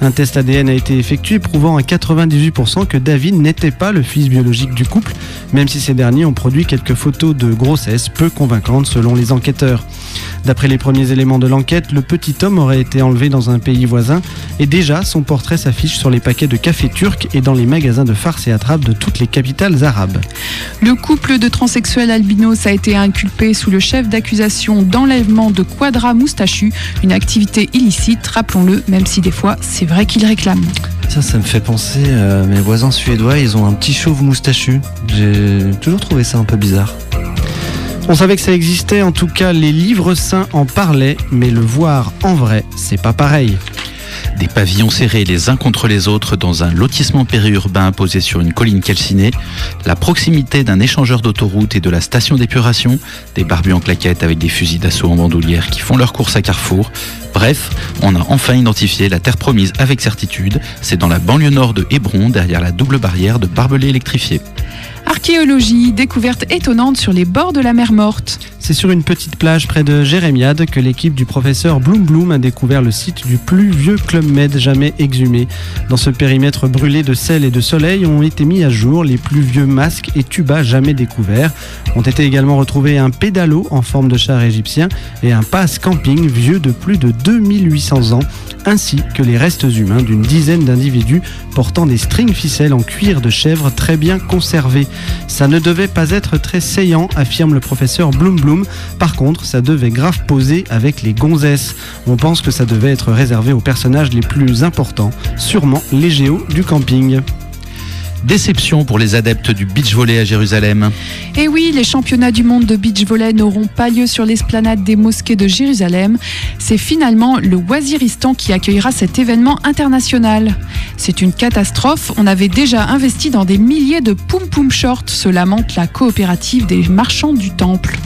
Speaker 1: Un test ADN a été effectué prouvant à 98% que David n'était pas le fils biologique du couple, même si ces derniers ont produit quelques photos de grossesse peu convaincantes selon les enquêteurs. D'après les premiers éléments de l'enquête, le petit homme aurait été enlevé dans un pays voisin et déjà son portrait s'affiche sur les paquets de café turc et dans les magasins de farce et attrape de toutes les capitales arabes.
Speaker 8: Le couple de transsexuels albinos a été inculpé sous le chef d'accusation d'enlèvement de quadra moustachu, une activité illicite, rappelons-le, même si des fois c'est vrai qu'ils réclament.
Speaker 4: Ça, ça me fait penser à mes voisins suédois, ils ont un petit chauve moustachu. J'ai toujours trouvé ça un peu bizarre.
Speaker 1: On savait que ça existait, en tout cas les livres saints en parlaient, mais le voir en vrai, c'est pas pareil.
Speaker 5: Des pavillons serrés les uns contre les autres dans un lotissement périurbain posé sur une colline calcinée, la proximité d'un échangeur d'autoroute et de la station d'épuration, des barbus en claquettes avec des fusils d'assaut en bandoulière qui font leur course à Carrefour. Bref, on a enfin identifié la terre promise avec certitude. C'est dans la banlieue nord de Hébron, derrière la double barrière de barbelés électrifiés.
Speaker 8: Archéologie, découverte étonnante sur les bords de la mer morte.
Speaker 1: C'est sur une petite plage près de Jérémiade que l'équipe du professeur Bloom Bloom a découvert le site du plus vieux Club Med jamais exhumé. Dans ce périmètre brûlé de sel et de soleil ont été mis à jour les plus vieux masques et tubas jamais découverts. Ont été également retrouvés un pédalo en forme de char égyptien et un passe camping vieux de plus de 2800 ans, ainsi que les restes humains d'une dizaine d'individus portant des strings ficelles en cuir de chèvre très bien conservés. Ça ne devait pas être très saillant, affirme le professeur Bloom Bloom. Par contre, ça devait grave poser avec les gonzesses. On pense que ça devait être réservé aux personnages les plus importants, sûrement les géos du camping.
Speaker 5: Déception pour les adeptes du beach volley à Jérusalem.
Speaker 8: Et oui, les championnats du monde de beach volley n'auront pas lieu sur l'esplanade des mosquées de Jérusalem. C'est finalement le Waziristan qui accueillera cet événement international. C'est une catastrophe. On avait déjà investi dans des milliers de poum poum shorts, se lamente la coopérative des marchands du temple.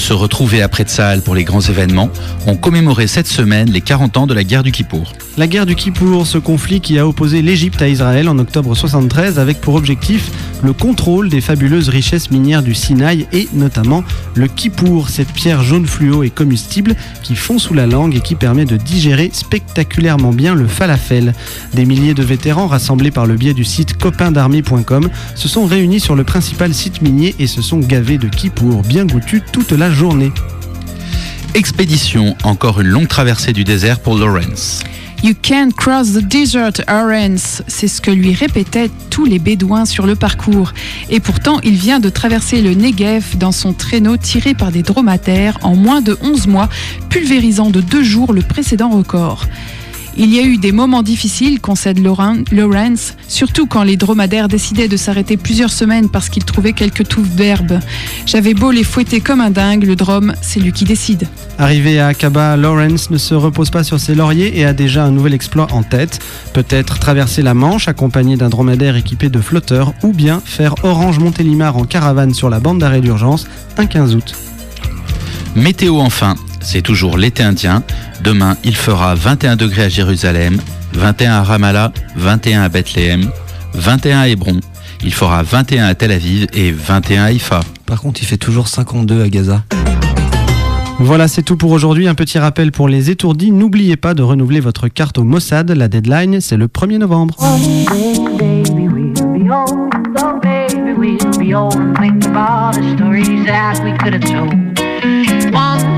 Speaker 5: Se retrouver après Tsahal pour les grands événements, ont commémoré cette semaine les 40 ans de la guerre du Kippour.
Speaker 1: La guerre du Kippour, ce conflit qui a opposé l'Égypte à Israël en octobre 73 avec pour objectif le contrôle des fabuleuses richesses minières du Sinaï et notamment le Kippour, cette pierre jaune fluo et combustible qui fond sous la langue et qui permet de digérer spectaculairement bien le falafel. Des milliers de vétérans rassemblés par le biais du site copaindarmée.com se sont réunis sur le principal site minier et se sont gavés de Kippour bien goûtus toute la journée.
Speaker 5: Expédition, encore une longue traversée du désert pour Lawrence.
Speaker 8: You can't cross the desert, Lawrence. C'est ce que lui répétaient tous les Bédouins sur le parcours. Et pourtant, il vient de traverser le Negev dans son traîneau tiré par des dromadaires en moins de 11 mois, pulvérisant de deux jours le précédent record. Il y a eu des moments difficiles, concède Lawrence, surtout quand les dromadaires décidaient de s'arrêter plusieurs semaines parce qu'ils trouvaient quelques touffes d'herbe. J'avais beau les fouetter comme un dingue, le drome, c'est lui qui décide.
Speaker 1: Arrivé à Aqaba, Lawrence ne se repose pas sur ses lauriers et a déjà un nouvel exploit en tête. Peut-être traverser la Manche accompagné d'un dromadaire équipé de flotteurs ou bien faire Orange-Montélimar en caravane sur la bande d'arrêt d'urgence un 15 août.
Speaker 5: Météo enfin, c'est toujours l'été indien. Demain, il fera 21 degrés à Jérusalem, 21 à Ramallah, 21 à Bethléem, 21 à Hébron. Il fera 21 à Tel Aviv et 21 à Haïfa.
Speaker 4: Par contre, il fait toujours 52 à Gaza.
Speaker 1: Voilà, c'est tout pour aujourd'hui. Un petit rappel pour les étourdis. N'oubliez pas de renouveler votre carte au Mossad. La deadline, c'est le 1er novembre.
Speaker 26: Oh,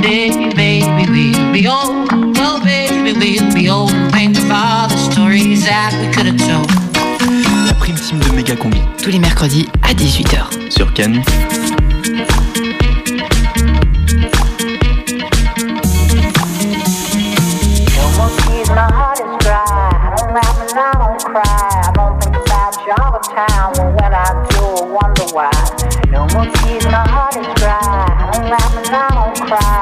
Speaker 26: day, baby, we'll be old. Oh, baby, we'll be old and think of all the stories that we could have told.
Speaker 22: La prime team de Méga Combi.
Speaker 3: Tous les mercredis à 18h.
Speaker 22: Sur Cannes.
Speaker 26: No more tears, my heart is dry. I don't laugh and I don't cry. I don't think about you all the time. Well, when I do, I wonder why. No more tears, my heart is dry. I don't laugh and I don't cry.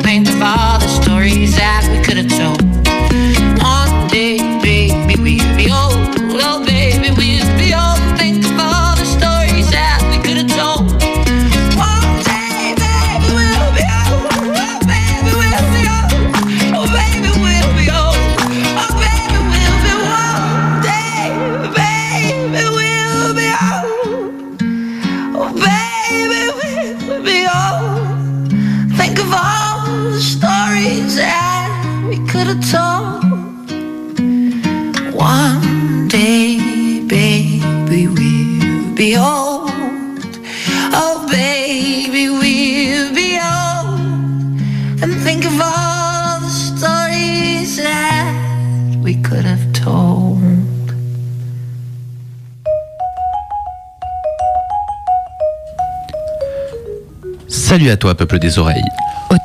Speaker 5: À toi, peuple des oreilles.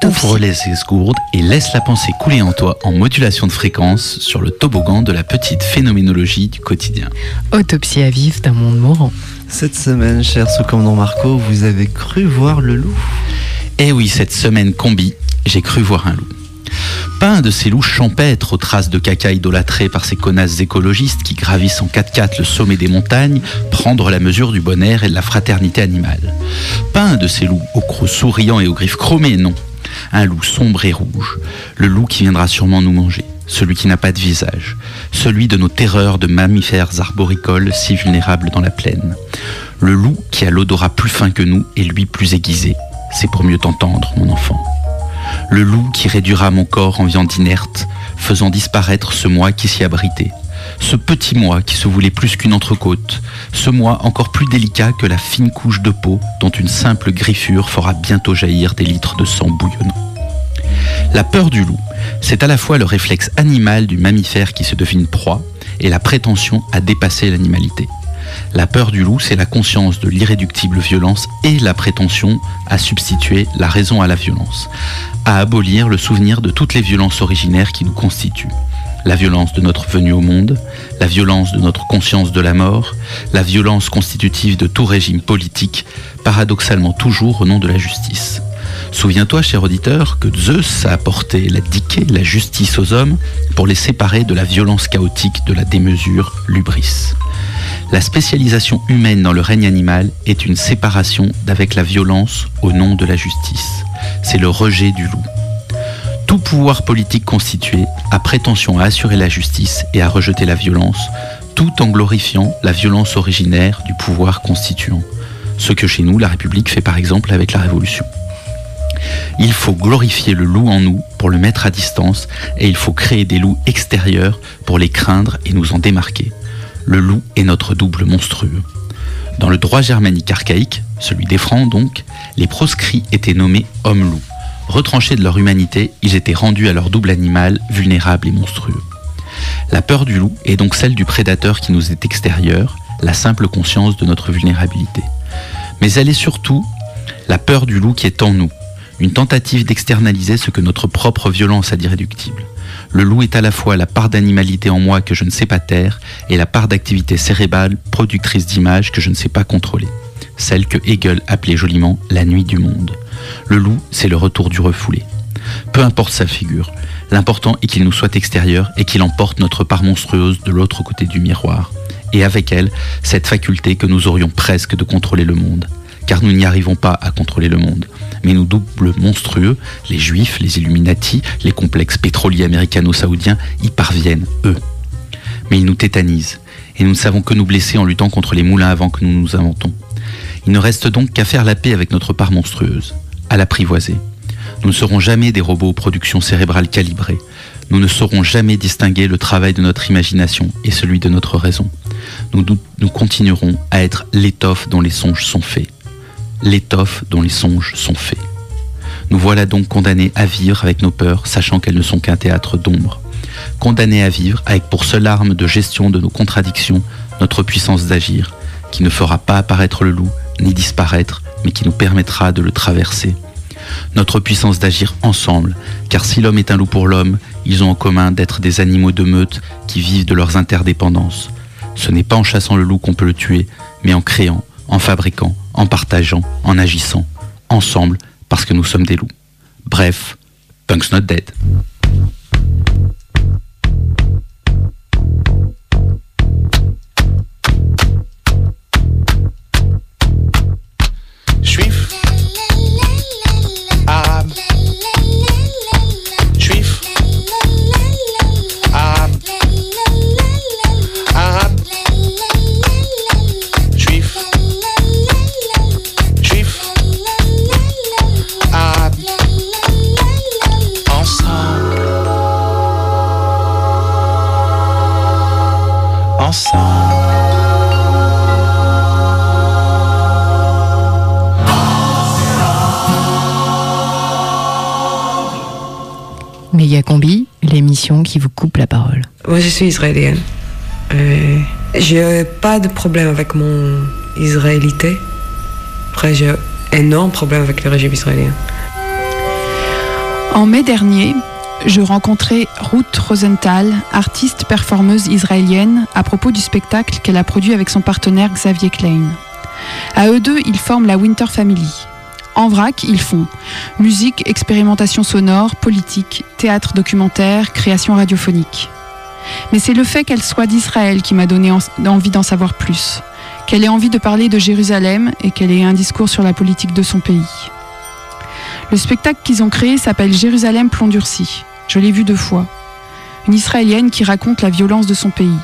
Speaker 5: Ouvre les esgourdes et laisse la pensée couler en toi en modulation de fréquence sur le toboggan de la petite phénoménologie du quotidien.
Speaker 3: Autopsie à vif d'un monde mourant.
Speaker 4: Cette semaine, cher sous-commandant Marco, vous avez cru voir le loup?
Speaker 5: Eh oui, cette semaine combi, j'ai cru voir un loup. Un de ces loups champêtres aux traces de caca idolâtrés par ces connasses écologistes qui gravissent en 4x4 le sommet des montagnes, prendre la mesure du bon air et de la fraternité animale. Pas un de ces loups aux crocs souriants et aux griffes chromées, non. Un loup sombre et rouge. Le loup qui viendra sûrement nous manger. Celui qui n'a pas de visage. Celui de nos terreurs de mammifères arboricoles si vulnérables dans la plaine. Le loup qui a l'odorat plus fin que nous et lui plus aiguisé. C'est pour mieux t'entendre, mon enfant le loup qui réduira mon corps en viande inerte, faisant disparaître ce moi qui s'y abritait. Ce petit moi qui se voulait plus qu'une entrecôte, ce moi encore plus délicat que la fine couche de peau dont une simple griffure fera bientôt jaillir des litres de sang bouillonnant. La peur du loup, c'est à la fois le réflexe animal du mammifère qui se devine proie et la prétention à dépasser l'animalité. La peur du loup, c'est la conscience de l'irréductible violence et la prétention à substituer la raison à la violence, à abolir le souvenir de toutes les violences originaires qui nous constituent. La violence de notre venue au monde, la violence de notre conscience de la mort, la violence constitutive de tout régime politique, paradoxalement toujours au nom de la justice. Souviens-toi, cher auditeur, que Zeus a apporté la diquée, la justice aux hommes pour les séparer de la violence chaotique de la démesure, l'ubris. La spécialisation humaine dans le règne animal est une séparation d'avec la violence au nom de la justice. C'est le rejet du loup. Tout pouvoir politique constitué a prétention à assurer la justice et à rejeter la violence, tout en glorifiant la violence originaire du pouvoir constituant. Ce que chez nous, la République fait par exemple avec la Révolution. Il faut glorifier le loup en nous pour le mettre à distance et il faut créer des loups extérieurs pour les craindre et nous en démarquer. Le loup est notre double monstrueux. Dans le droit germanique archaïque, celui des Francs donc, les proscrits étaient nommés hommes-loups. Retranchés de leur humanité, ils étaient rendus à leur double animal, vulnérable et monstrueux. La peur du loup est donc celle du prédateur qui nous est extérieur, la simple conscience de notre vulnérabilité. Mais elle est surtout la peur du loup qui est en nous, une tentative d'externaliser ce que notre propre violence a d'irréductible. Le loup est à la fois la part d'animalité en moi que je ne sais pas taire et la part d'activité cérébrale productrice d'images que je ne sais pas contrôler. Celle que Hegel appelait joliment la nuit du monde. Le loup, c'est le retour du refoulé. Peu importe sa figure, l'important est qu'il nous soit extérieur et qu'il emporte notre part monstrueuse de l'autre côté du miroir. Et avec elle, cette faculté que nous aurions presque de contrôler le monde. Car nous n'y arrivons pas à contrôler le monde mais nos doubles monstrueux, les juifs, les Illuminati, les complexes pétroliers américano-saoudiens, y parviennent, eux. Mais ils nous tétanisent, et nous ne savons que nous blesser en luttant contre les moulins avant que nous nous inventons. Il ne reste donc qu'à faire la paix avec notre part monstrueuse, à l'apprivoiser. Nous ne serons jamais des robots aux productions cérébrales calibrées. Nous ne saurons jamais distinguer le travail de notre imagination et celui de notre raison. Nous, continuerons à être l'étoffe dont les songes sont faits l'étoffe dont les songes sont faits. Nous voilà donc condamnés à vivre avec nos peurs, sachant qu'elles ne sont qu'un théâtre d'ombre. Condamnés à vivre avec pour seule arme de gestion de nos contradictions notre puissance d'agir, qui ne fera pas apparaître le loup, ni disparaître, mais qui nous permettra de le traverser. Notre puissance d'agir ensemble, car si l'homme est un loup pour l'homme, ils ont en commun d'être des animaux de meute qui vivent de leurs interdépendances. Ce n'est pas en chassant le loup qu'on peut le tuer, mais en créant, en fabriquant, en partageant, en agissant, ensemble, parce que nous sommes des loups. Bref, Punk's not dead.
Speaker 27: Moi, je suis israélienne. Euh, j'ai pas de problème avec mon israélité. Après, j'ai énorme problème avec le régime israélien.
Speaker 8: En mai dernier, je rencontrais Ruth Rosenthal, artiste performeuse israélienne, à propos du spectacle qu'elle a produit avec son partenaire Xavier Klein. À eux deux, ils forment la Winter Family. En vrac, ils font musique, expérimentation sonore, politique, théâtre documentaire, création radiophonique. Mais c'est le fait qu'elle soit d'Israël qui m'a donné en- envie d'en savoir plus, qu'elle ait envie de parler de Jérusalem et qu'elle ait un discours sur la politique de son pays. Le spectacle qu'ils ont créé s'appelle Jérusalem plomb durci. Je l'ai vu deux fois. Une Israélienne qui raconte la violence de son pays.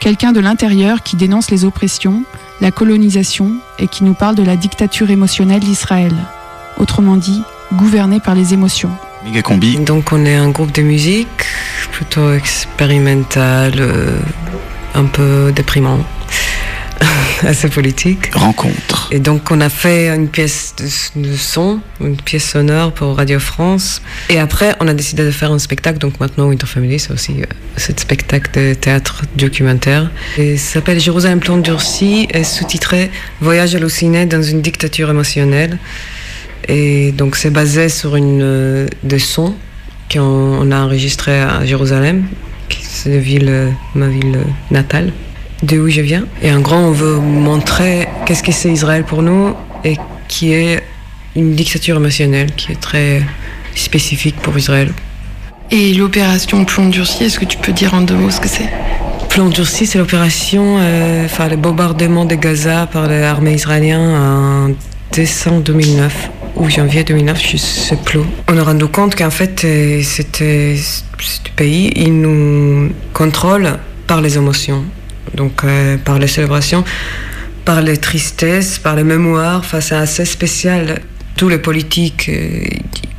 Speaker 8: Quelqu'un de l'intérieur qui dénonce les oppressions, la colonisation et qui nous parle de la dictature émotionnelle d'Israël. Autrement dit, gouvernée par les émotions.
Speaker 28: Méga combi.
Speaker 27: Donc, on est un groupe de musique plutôt expérimental, euh, un peu déprimant, (laughs) assez politique.
Speaker 28: Rencontre.
Speaker 27: Et donc, on a fait une pièce de, de son, une pièce sonore pour Radio France. Et après, on a décidé de faire un spectacle. Donc, maintenant, Winter Family, c'est aussi euh, ce spectacle de théâtre documentaire. Et ça s'appelle Jérusalem plan durci et sous-titré Voyage halluciné dans une dictature émotionnelle. Et donc, c'est basé sur une euh, des sons qu'on on a enregistré à Jérusalem, qui c'est la ville, euh, ma ville euh, natale, de où je viens. Et en gros, on veut montrer qu'est-ce que c'est Israël pour nous et qui est une dictature émotionnelle qui est très spécifique pour Israël.
Speaker 29: Et l'opération Plomb Durci, est-ce que tu peux dire en deux mots ce que c'est?
Speaker 27: Plan durci, c'est l'opération, euh, enfin le bombardement de Gaza par l'armée israélienne en décembre 2009 ou janvier 2009, je sais plus. On a rendu compte qu'en fait, euh, c'était ce pays, il nous contrôle par les émotions, donc euh, par les célébrations, par les tristesses, par les mémoires. Enfin, c'est assez spécial. Tous les politiques, euh,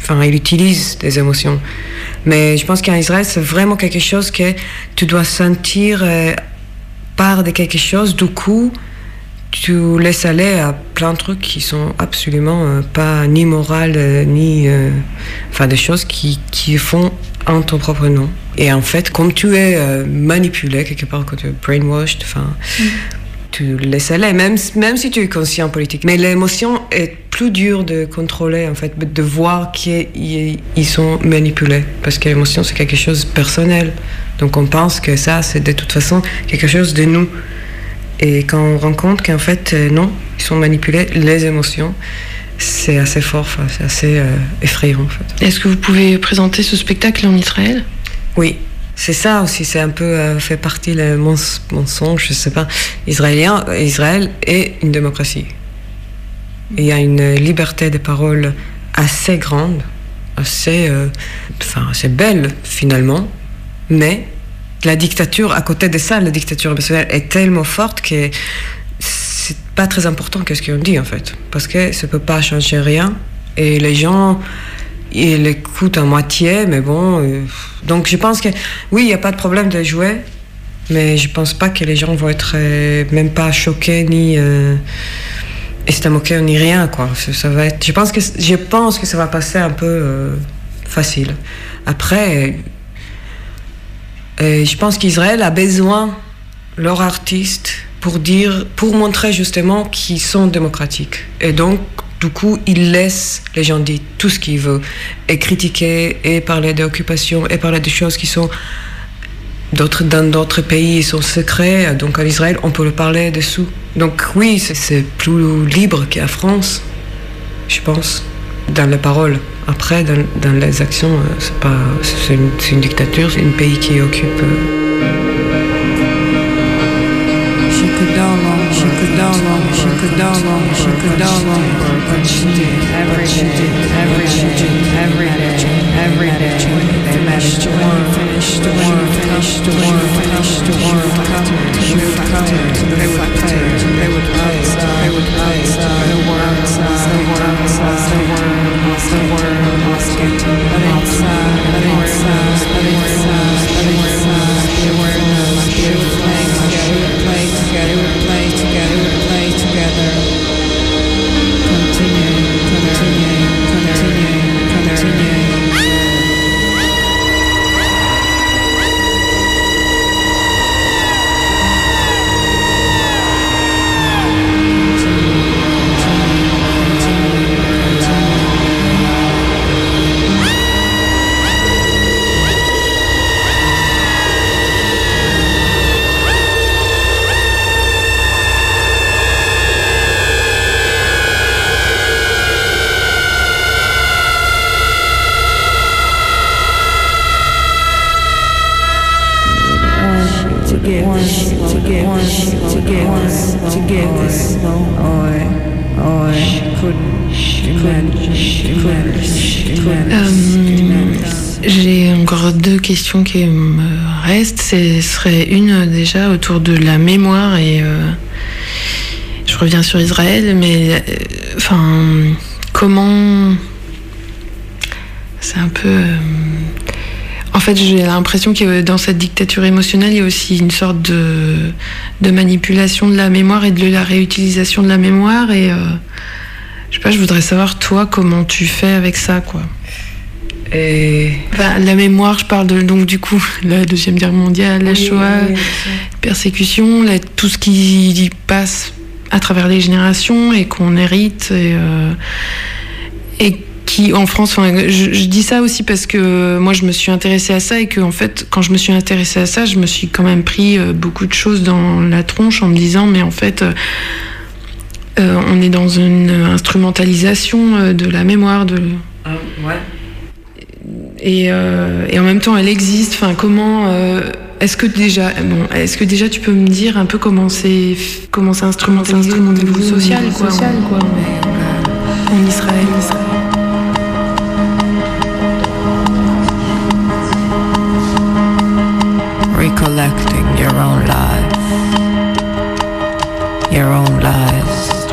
Speaker 27: enfin, ils utilisent des émotions. Mais je pense qu'en Israël, c'est vraiment quelque chose que tu dois sentir euh, part de quelque chose. Du coup, tu laisses aller à plein de trucs qui sont absolument euh, pas ni morales, euh, ni. euh, enfin, des choses qui, qui font en ton propre nom. Et en fait, comme tu es manipulé quelque part, quand tu es brainwashed, enfin. Tu laisses aller, même, même si tu es conscient politique. Mais l'émotion est plus dure de contrôler, en fait, de voir qu'ils ils sont manipulés. Parce que l'émotion, c'est quelque chose de personnel. Donc on pense que ça, c'est de toute façon quelque chose de nous. Et quand on rend compte qu'en fait, euh, non, ils sont manipulés, les émotions, c'est assez fort, c'est assez euh, effrayant, en fait.
Speaker 29: Est-ce que vous pouvez présenter ce spectacle en Israël?
Speaker 27: Oui, c'est ça aussi, c'est un peu euh, fait partie le mens- mensonge, je sais pas. Israélien, Israël est une démocratie. Il y a une liberté de parole assez grande, assez, euh, enfin, assez belle finalement, mais la dictature, à côté de ça, la dictature émotionnelle est tellement forte que c'est pas très important qu'est-ce qu'on dit en fait, parce que ça peut pas changer rien et les gens ils l'écoutent à moitié, mais bon. euh, donc je pense que oui, il n'y a pas de problème de jouer, mais je pense pas que les gens vont être euh, même pas choqués ni euh, estomaqués ni rien quoi. Ça, ça va être. Je pense que je pense que ça va passer un peu euh, facile. Après, euh, je pense qu'Israël a besoin leurs artistes pour dire, pour montrer justement qu'ils sont démocratiques. Et donc, du coup, ils laissent les gens dire tout ce qu'ils veulent et critiquer et parler d'occupation et parler de choses qui sont d'autres dans d'autres pays sont secrets. Donc en Israël, on peut le parler dessous. Donc oui, c'est- plus libre qu'en France, je pense, dans les paroles. Après, dans, les actions, euh, c'est pas, une, c'est une dictature, c'est un pays qui occupe. Euh,
Speaker 30: She could no longer, she could no longer, she could no longer, she could no longer work what she did every day, every day, every day, every day. They finished the work, finished the work, finished the work, finished the work. She would come to the they would play, they would play, they would play, the words, the words, the words, the words, must get to the inside, the inside, the inside,
Speaker 29: qui me restent. Ce serait une déjà autour de la mémoire et euh, je reviens sur Israël, mais euh, enfin comment c'est un peu. euh, en fait, j'ai l'impression que dans cette dictature émotionnelle, il y a aussi une sorte de, manipulation de la mémoire et de la réutilisation de la mémoire. Et je sais pas, je voudrais savoir toi comment tu fais avec ça, quoi.
Speaker 27: Et
Speaker 29: Enfin, la mémoire, je parle de, donc du coup (laughs) la deuxième guerre mondiale, la Shoah, persécution, la- tout ce qui passe à travers les générations et qu'on hérite et, euh, et qui en France, enfin, je, je dis ça aussi parce que moi je me suis intéressée à ça et que en fait quand je me suis intéressée à ça, je me suis quand même pris euh, beaucoup de choses dans la tronche en me disant mais en fait euh, on est dans une instrumentalisation de la mémoire de
Speaker 27: ouais.
Speaker 29: Et, euh, et en même temps elle existe. Enfin, comment euh, est-ce que déjà, bon, est-ce que déjà tu peux me dire un peu comment c'est comment c'est instrumentalisé au niveau social, quoi, en, en Israël.
Speaker 30: Recollecting your own life, your own lies.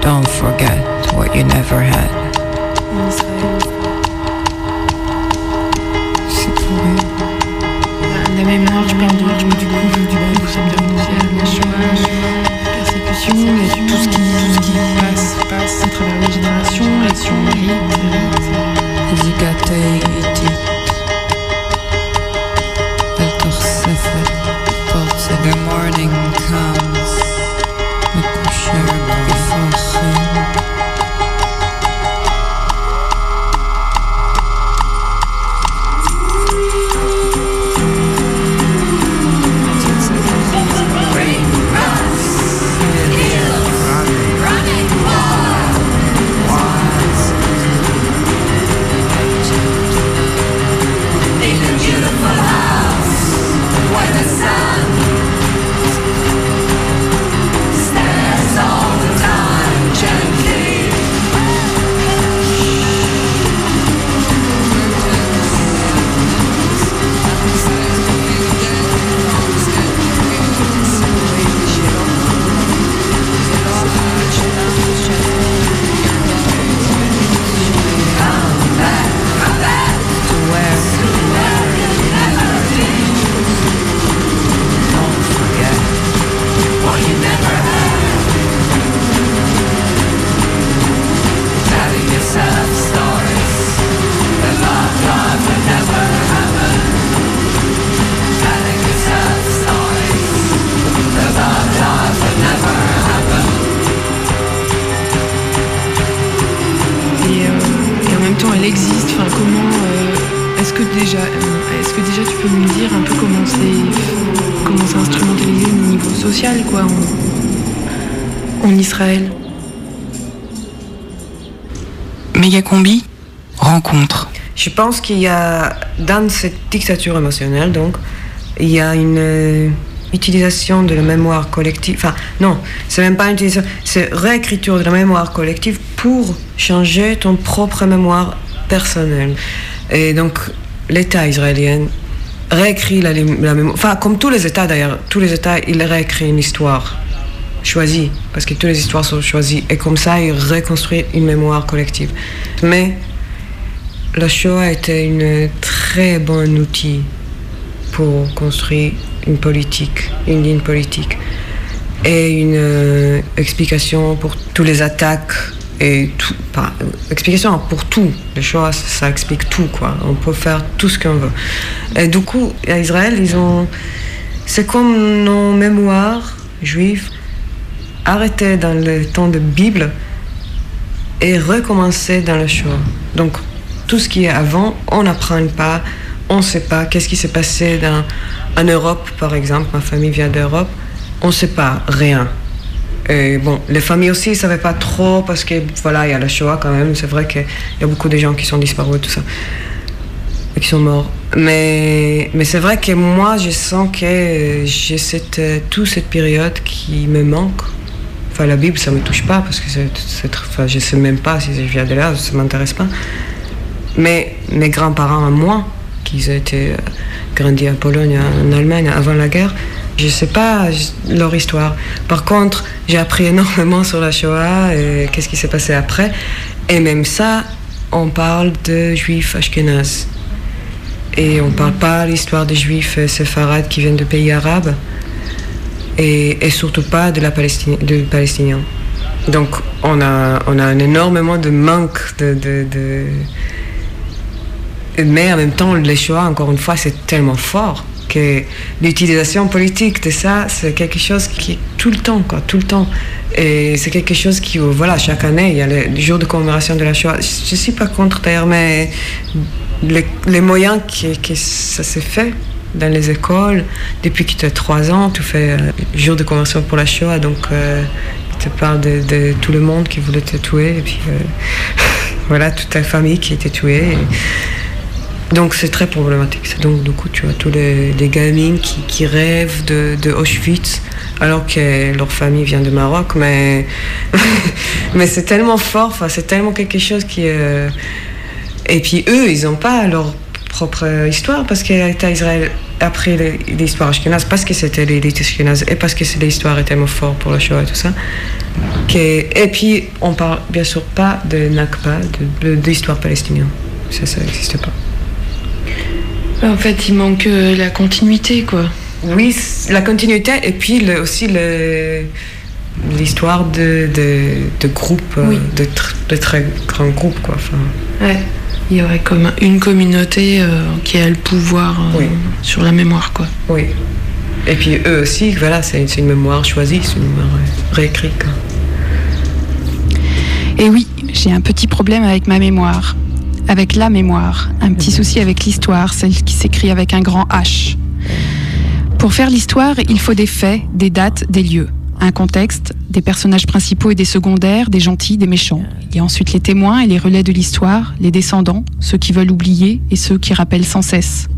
Speaker 30: Don't forget what you never had.
Speaker 29: je perds de rythme du coup, du coup, ça me donne chômage, persécution, et tout ce qui, tout ce qui passe, à travers les générations, et
Speaker 27: pense qu'il y a, dans cette dictature émotionnelle, donc, il y a une euh, utilisation de la mémoire collective. Enfin, non, c'est même pas une utilisation, c'est réécriture de la mémoire collective pour changer ton propre mémoire personnelle. Et donc, l'État israélien réécrit la, la mémoire. Enfin, comme tous les États d'ailleurs, tous les États, ils réécrivent une histoire choisie, parce que toutes les histoires sont choisies. Et comme ça, ils reconstruisent une mémoire collective. Mais la Shoah était un très bon outil pour construire une politique, une ligne politique et une euh, explication pour toutes les attaques et tout, euh, explication pour tout. Le Shoah, ça, explique tout, quoi. On peut faire tout ce qu'on veut. Et du coup, à Israël, ils ont, c'est comme nos mémoires juives arrêtées dans le temps de Bible et recommencer dans le Shoah. Donc, tout ce qui est avant, on n'apprend pas, on ne sait pas qu'est-ce qui s'est passé dans, en Europe, par exemple. Ma famille vient d'Europe, on ne sait pas rien. Et bon, les familles aussi ne savaient pas trop parce que voilà, il y a la Shoah quand même. C'est vrai qu'il y a beaucoup de gens qui sont disparus, tout ça, et qui sont morts. Mais, mais c'est vrai que moi, je sens que j'ai cette, toute cette période qui me manque. Enfin, la Bible, ça me touche pas parce que c'est, enfin, je sais même pas si je viens de là, ça m'intéresse pas. Mais mes grands-parents moi, qui ont été euh, grandis en Pologne, en Allemagne avant la guerre, je sais pas leur histoire. Par contre, j'ai appris (laughs) énormément sur la Shoah et qu'est-ce qui s'est passé après. Et même ça, on parle de juifs ashkénazes. Et on parle pas l'histoire des juifs euh, séfarades qui viennent de pays arabes. Et, surtout pas de la Palestine, de Palestiniens. Donc on a, un énormément de manque de- Mais en même temps, les Shoah, encore une fois, c'est tellement fort que l'utilisation politique de ça, c'est quelque chose qui est tout le temps, quoi, tout le temps. Et c'est quelque chose qui, euh, voilà, chaque année, il y a le, jour de commémoration de la Shoah. Je ne suis pas contre d'ailleurs, mais les, moyens que, que ça s'est fait dans les écoles, depuis que tu as trois ans, tu fais euh, jour de commémoration pour la Shoah, donc euh, tu parles de, tout le monde qui voulait te tuer, et puis euh, (laughs) voilà, toute ta famille qui était tuée. Donc c'est très problématique. Donc du coup, tu as tous les, les gamines qui, rêvent de, Auschwitz alors que leur famille vient de Maroc. Mais, (laughs) mais c'est tellement fort, c'est tellement quelque chose qui... euh, Et puis eux, ils n'ont pas leur propre histoire parce que l'État Israël a pris les- l'histoire ashkénaze parce que c'était l'élite ashkénaze et parce que l'histoire est tellement forte pour le Shoah et tout ça. Et puis on parle bien sûr pas de Nakba, de, d'histoire palestinienne. Ça, ça n'existe pas.
Speaker 29: En fait, il manque euh, la continuité, quoi.
Speaker 27: Oui, la continuité et puis le- aussi le- l'histoire de, de, de groupes, euh,
Speaker 29: Oui.
Speaker 27: de, tr- de très grands groupes. Quoi. Enfin,
Speaker 29: Ouais. Il y aurait comme une communauté euh, qui a le pouvoir euh, sur la mémoire, quoi.
Speaker 27: oui. Et puis eux aussi, voilà, c'est c'est une mémoire choisie, c'est une mémoire réécrite. quoi.
Speaker 8: Et oui, j'ai un petit problème avec ma mémoire. Avec la mémoire. Un petit souci avec l'histoire, celle qui s'écrit avec un grand H. Pour faire l'histoire, il faut des faits, des dates, des lieux. Un contexte, des personnages principaux et des secondaires, des gentils, des méchants. Il y a ensuite les témoins et les relais de l'histoire, les descendants, ceux qui veulent oublier et ceux qui rappellent sans cesse.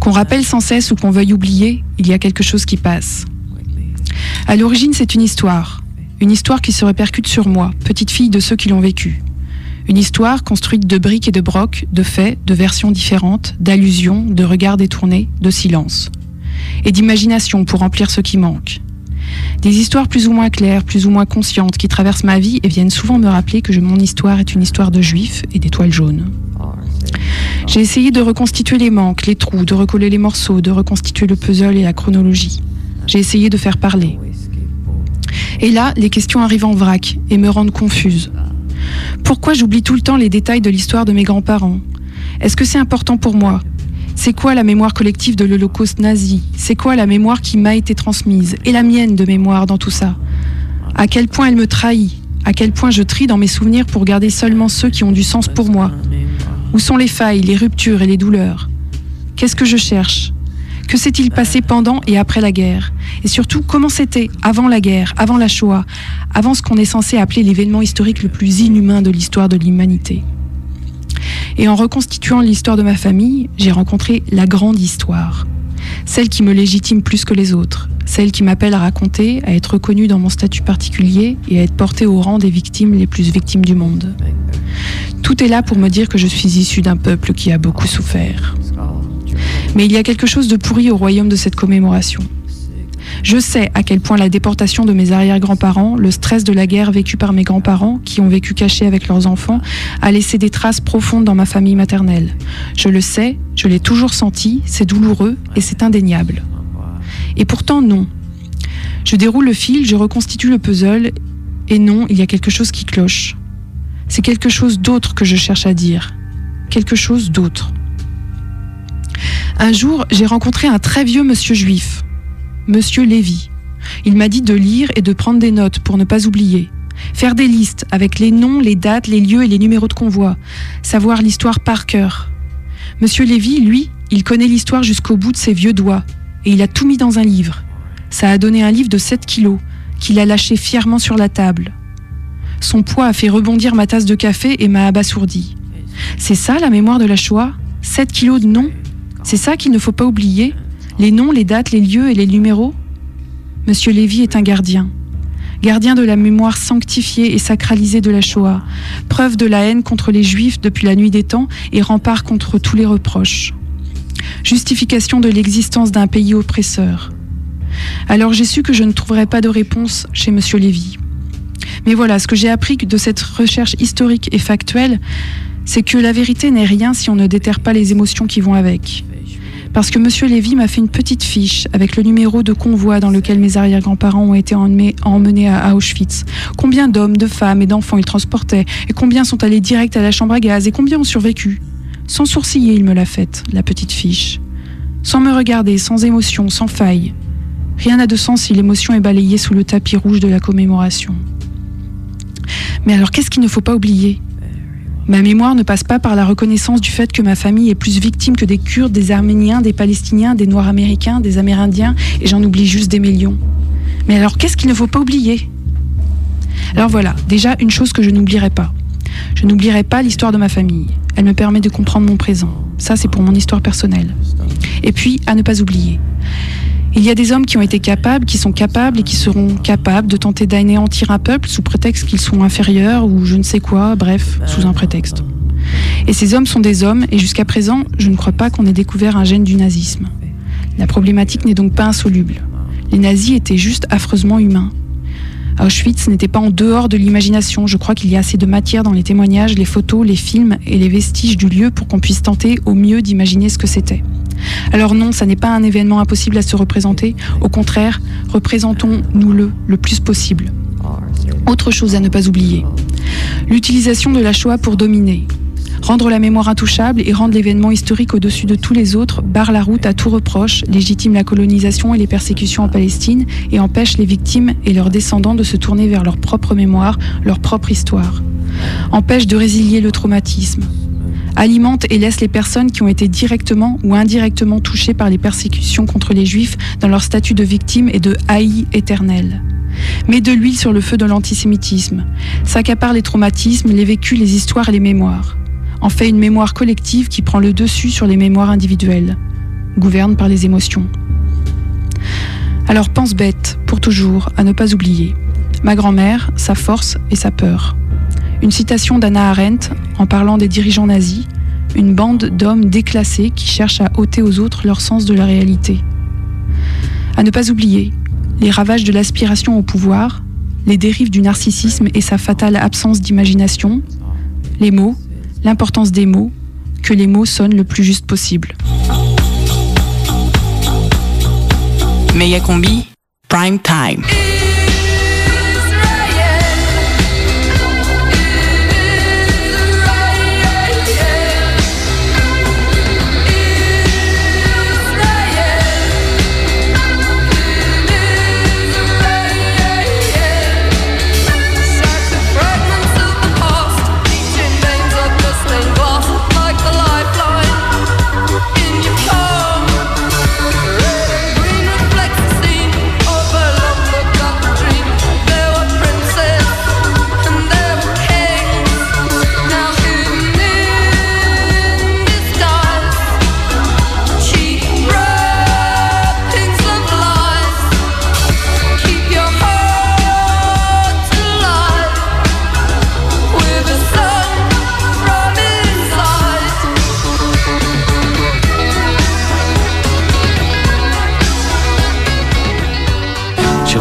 Speaker 8: Qu'on rappelle sans cesse ou qu'on veuille oublier, il y a quelque chose qui passe. À l'origine, c'est une histoire. Une histoire qui se répercute sur moi, petite fille de ceux qui l'ont vécue. Une histoire construite de briques et de brocs, de faits, de versions différentes, d'allusions, de regards détournés, de silence. Et d'imagination pour remplir ce qui manque. Des histoires plus ou moins claires, plus ou moins conscientes, qui traversent ma vie et viennent souvent me rappeler que mon histoire est une histoire de juifs et d'étoiles jaunes. J'ai essayé de reconstituer les manques, les trous, de recoller les morceaux, de reconstituer le puzzle et la chronologie. J'ai essayé de faire parler. Et là, les questions arrivent en vrac et me rendent confuse. Pourquoi j'oublie tout le temps les détails de l'histoire de mes grands-parents Est-ce que c'est important pour moi C'est quoi la mémoire collective de l'Holocauste nazi C'est quoi la mémoire qui m'a été transmise Et la mienne de mémoire dans tout ça À quel point elle me trahit À quel point je trie dans mes souvenirs pour garder seulement ceux qui ont du sens pour moi Où sont les failles, les ruptures et les douleurs Qu'est-ce que je cherche Que s'est-il passé pendant et après la guerre? Et surtout, comment c'était avant la guerre, avant la Shoah, avant ce qu'on est censé appeler l'événement historique le plus inhumain de l'histoire de l'humanité? Et en reconstituant l'histoire de ma famille, j'ai rencontré la grande histoire. Celle qui me légitime plus que les autres. Celle qui m'appelle à raconter, à être reconnue dans mon statut particulier et à être portée au rang des victimes les plus victimes du monde. Tout est là pour me dire que je suis issue d'un peuple qui a beaucoup souffert. Mais il y a quelque chose de pourri au royaume de cette commémoration. Je sais à quel point la déportation de mes arrière-grands-parents, le stress de la guerre vécu par mes grands-parents, qui ont vécu cachés avec leurs enfants, a laissé des traces profondes dans ma famille maternelle. Je le sais, je l'ai toujours senti, c'est douloureux et c'est indéniable. Et pourtant non. Je déroule le fil, je reconstitue le puzzle, et non, il y a quelque chose qui cloche. C'est quelque chose d'autre que je cherche à dire. Quelque chose d'autre. Un jour, j'ai rencontré un très vieux monsieur juif, monsieur Lévy. Il m'a dit de lire et de prendre des notes pour ne pas oublier. Faire des listes avec les noms, les dates, les lieux et les numéros de convoi. Savoir l'histoire par cœur. Monsieur Lévy, lui, il connaît l'histoire jusqu'au bout de ses vieux doigts. Et il a tout mis dans un livre. Ça a donné un livre de 7 kilos, qu'il a lâché fièrement sur la table. Son poids a fait rebondir ma tasse de café et m'a abasourdi. C'est ça la mémoire de la Shoah? 7 kilos de noms? C'est ça qu'il ne faut pas oublier Les noms, les dates, les lieux et les numéros Monsieur Lévy est un gardien. Gardien de la mémoire sanctifiée et sacralisée de la Shoah, preuve de la haine contre les Juifs depuis la nuit des temps et rempart contre tous les reproches. Justification de l'existence d'un pays oppresseur. Alors j'ai su que je ne trouverais pas de réponse chez Monsieur Lévy. Mais voilà, ce que j'ai appris de cette recherche historique et factuelle, c'est que la vérité n'est rien si on ne déterre pas les émotions qui vont avec. Parce que Monsieur Lévy m'a fait une petite fiche avec le numéro de convoi dans lequel mes arrière-grands-parents ont été emmenés, à Auschwitz. Combien d'hommes, de femmes et d'enfants ils transportaient, et combien sont allés direct à la chambre à gaz, et combien ont survécu? Sans sourciller, il me l'a faite, la petite fiche. Sans me regarder, sans émotion, sans faille. Rien n'a de sens si l'émotion est balayée sous le tapis rouge de la commémoration. Mais alors qu'est-ce qu'il ne faut pas oublier? Ma mémoire ne passe pas par la reconnaissance du fait que ma famille est plus victime que des Kurdes, des Arméniens, des Palestiniens, des Noirs américains, des Amérindiens, et j'en oublie juste des millions. Mais alors qu'est-ce qu'il ne faut pas oublier? Alors voilà, déjà une chose que je n'oublierai pas. Je n'oublierai pas l'histoire de ma famille. Elle me permet de comprendre mon présent. Ça, c'est pour mon histoire personnelle. Et puis, à ne pas oublier. Il y a des hommes qui ont été capables, qui sont capables et qui seront capables de tenter d'anéantir un peuple sous prétexte qu'ils sont inférieurs ou je ne sais quoi, bref, sous un prétexte. Et ces hommes sont des hommes, et jusqu'à présent, je ne crois pas qu'on ait découvert un gène du nazisme. La problématique n'est donc pas insoluble. Les nazis étaient juste affreusement humains. Auschwitz n'était pas en dehors de l'imagination. Je crois qu'il y a assez de matière dans les témoignages, les photos, les films et les vestiges du lieu pour qu'on puisse tenter au mieux d'imaginer ce que c'était. Alors non, ça n'est pas un événement impossible à se représenter. Au contraire, représentons-nous-le le plus possible. Autre chose à ne pas oublier. L'utilisation de la Shoah pour dominer. Rendre la mémoire intouchable et rendre l'événement historique au-dessus de tous les autres barre la route à tout reproche, légitime la colonisation et les persécutions en Palestine et empêche les victimes et leurs descendants de se tourner vers leur propre mémoire, leur propre histoire. Empêche de résilier le traumatisme. Alimente et laisse les personnes qui ont été directement ou indirectement touchées par les persécutions contre les juifs dans leur statut de victime et de haï éternel met de l'huile sur le feu de l'antisémitisme, s'accapare les traumatismes, les vécus, les histoires et les mémoires en fait une mémoire collective qui prend le dessus sur les mémoires individuelles, gouverne par les émotions. Alors pense bête, pour toujours, à ne pas oublier. Ma grand-mère, sa force et sa peur. Une citation d'Anna Arendt en parlant des dirigeants nazis, une bande d'hommes déclassés qui cherchent à ôter aux autres leur sens de la réalité. À ne pas oublier, les ravages de l'aspiration au pouvoir, les dérives du narcissisme et sa fatale absence d'imagination, les mots, l'importance des mots, que les mots sonnent le plus juste possible.
Speaker 31: Méga combi, prime time.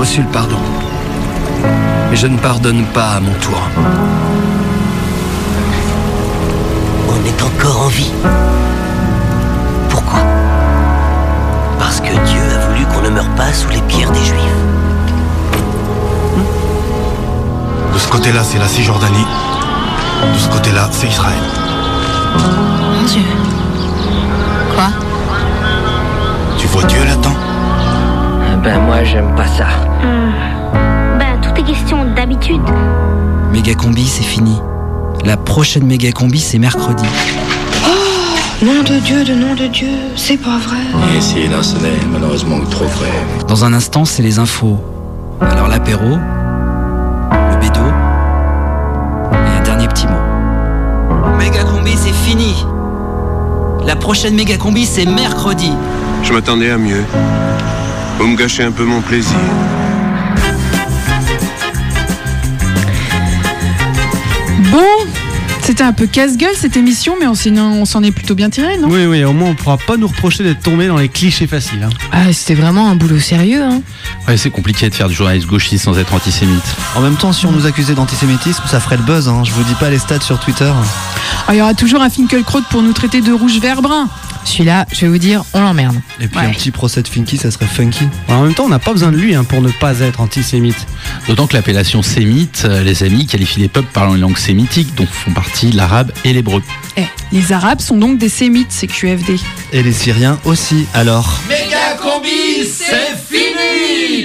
Speaker 32: Reçu le pardon. Mais je ne pardonne pas à mon tour.
Speaker 33: On est encore en vie. Pourquoi? Parce que Dieu a voulu qu'on ne meure pas sous les pierres des Juifs.
Speaker 34: De ce côté-là, c'est la Cisjordanie. De ce côté-là, c'est Israël.
Speaker 9: Mon Dieu. Quoi?
Speaker 34: Tu vois Dieu là-dedans?
Speaker 33: Ben moi, j'aime pas ça.
Speaker 2: Ben, tout est question d'habitude.
Speaker 32: Méga combi, c'est fini. La prochaine méga combi, c'est mercredi.
Speaker 2: Oh, nom de Dieu, de nom de Dieu, c'est pas vrai.
Speaker 17: Et si, là, ce n'est malheureusement que trop vrai.
Speaker 32: Dans un instant, c'est les infos. Alors l'apéro, le bédo et un dernier petit mot. Méga combi, c'est fini.
Speaker 35: La prochaine méga combi, c'est mercredi.
Speaker 36: Je m'attendais à mieux. Vous me gâchez un peu mon plaisir.
Speaker 8: Bon, c'était un peu casse-gueule cette émission, mais on s'en on s'en est plutôt bien tiré, non?
Speaker 1: Oui, oui, au moins on pourra pas nous reprocher d'être tombé dans les clichés faciles. hein.
Speaker 3: Ah, c'était vraiment un boulot sérieux, hein.
Speaker 5: Ouais, c'est compliqué de faire du journalisme gauchiste sans être antisémite.
Speaker 4: En même temps, si on nous accusait d'antisémitisme, ça ferait le buzz. Hein. Je vous dis pas les stats sur Twitter.
Speaker 8: Ah, Il y aura toujours un Finkelkraut pour nous traiter de rouge, vert, brun.
Speaker 3: Celui-là, je vais vous dire, on l'emmerde.
Speaker 4: Et puis un petit procès de Finky, ça serait funky.
Speaker 1: En même temps, on n'a pas besoin de lui hein, pour ne pas être antisémite.
Speaker 5: D'autant que l'appellation sémite, euh, les amis, qualifie les peuples parlant une langue sémitique, dont font partie l'arabe et l'hébreu.
Speaker 8: Eh, les Arabes sont donc des sémites, c'est QFD.
Speaker 4: Et les Syriens aussi, alors.
Speaker 35: Méga combi, c'est fini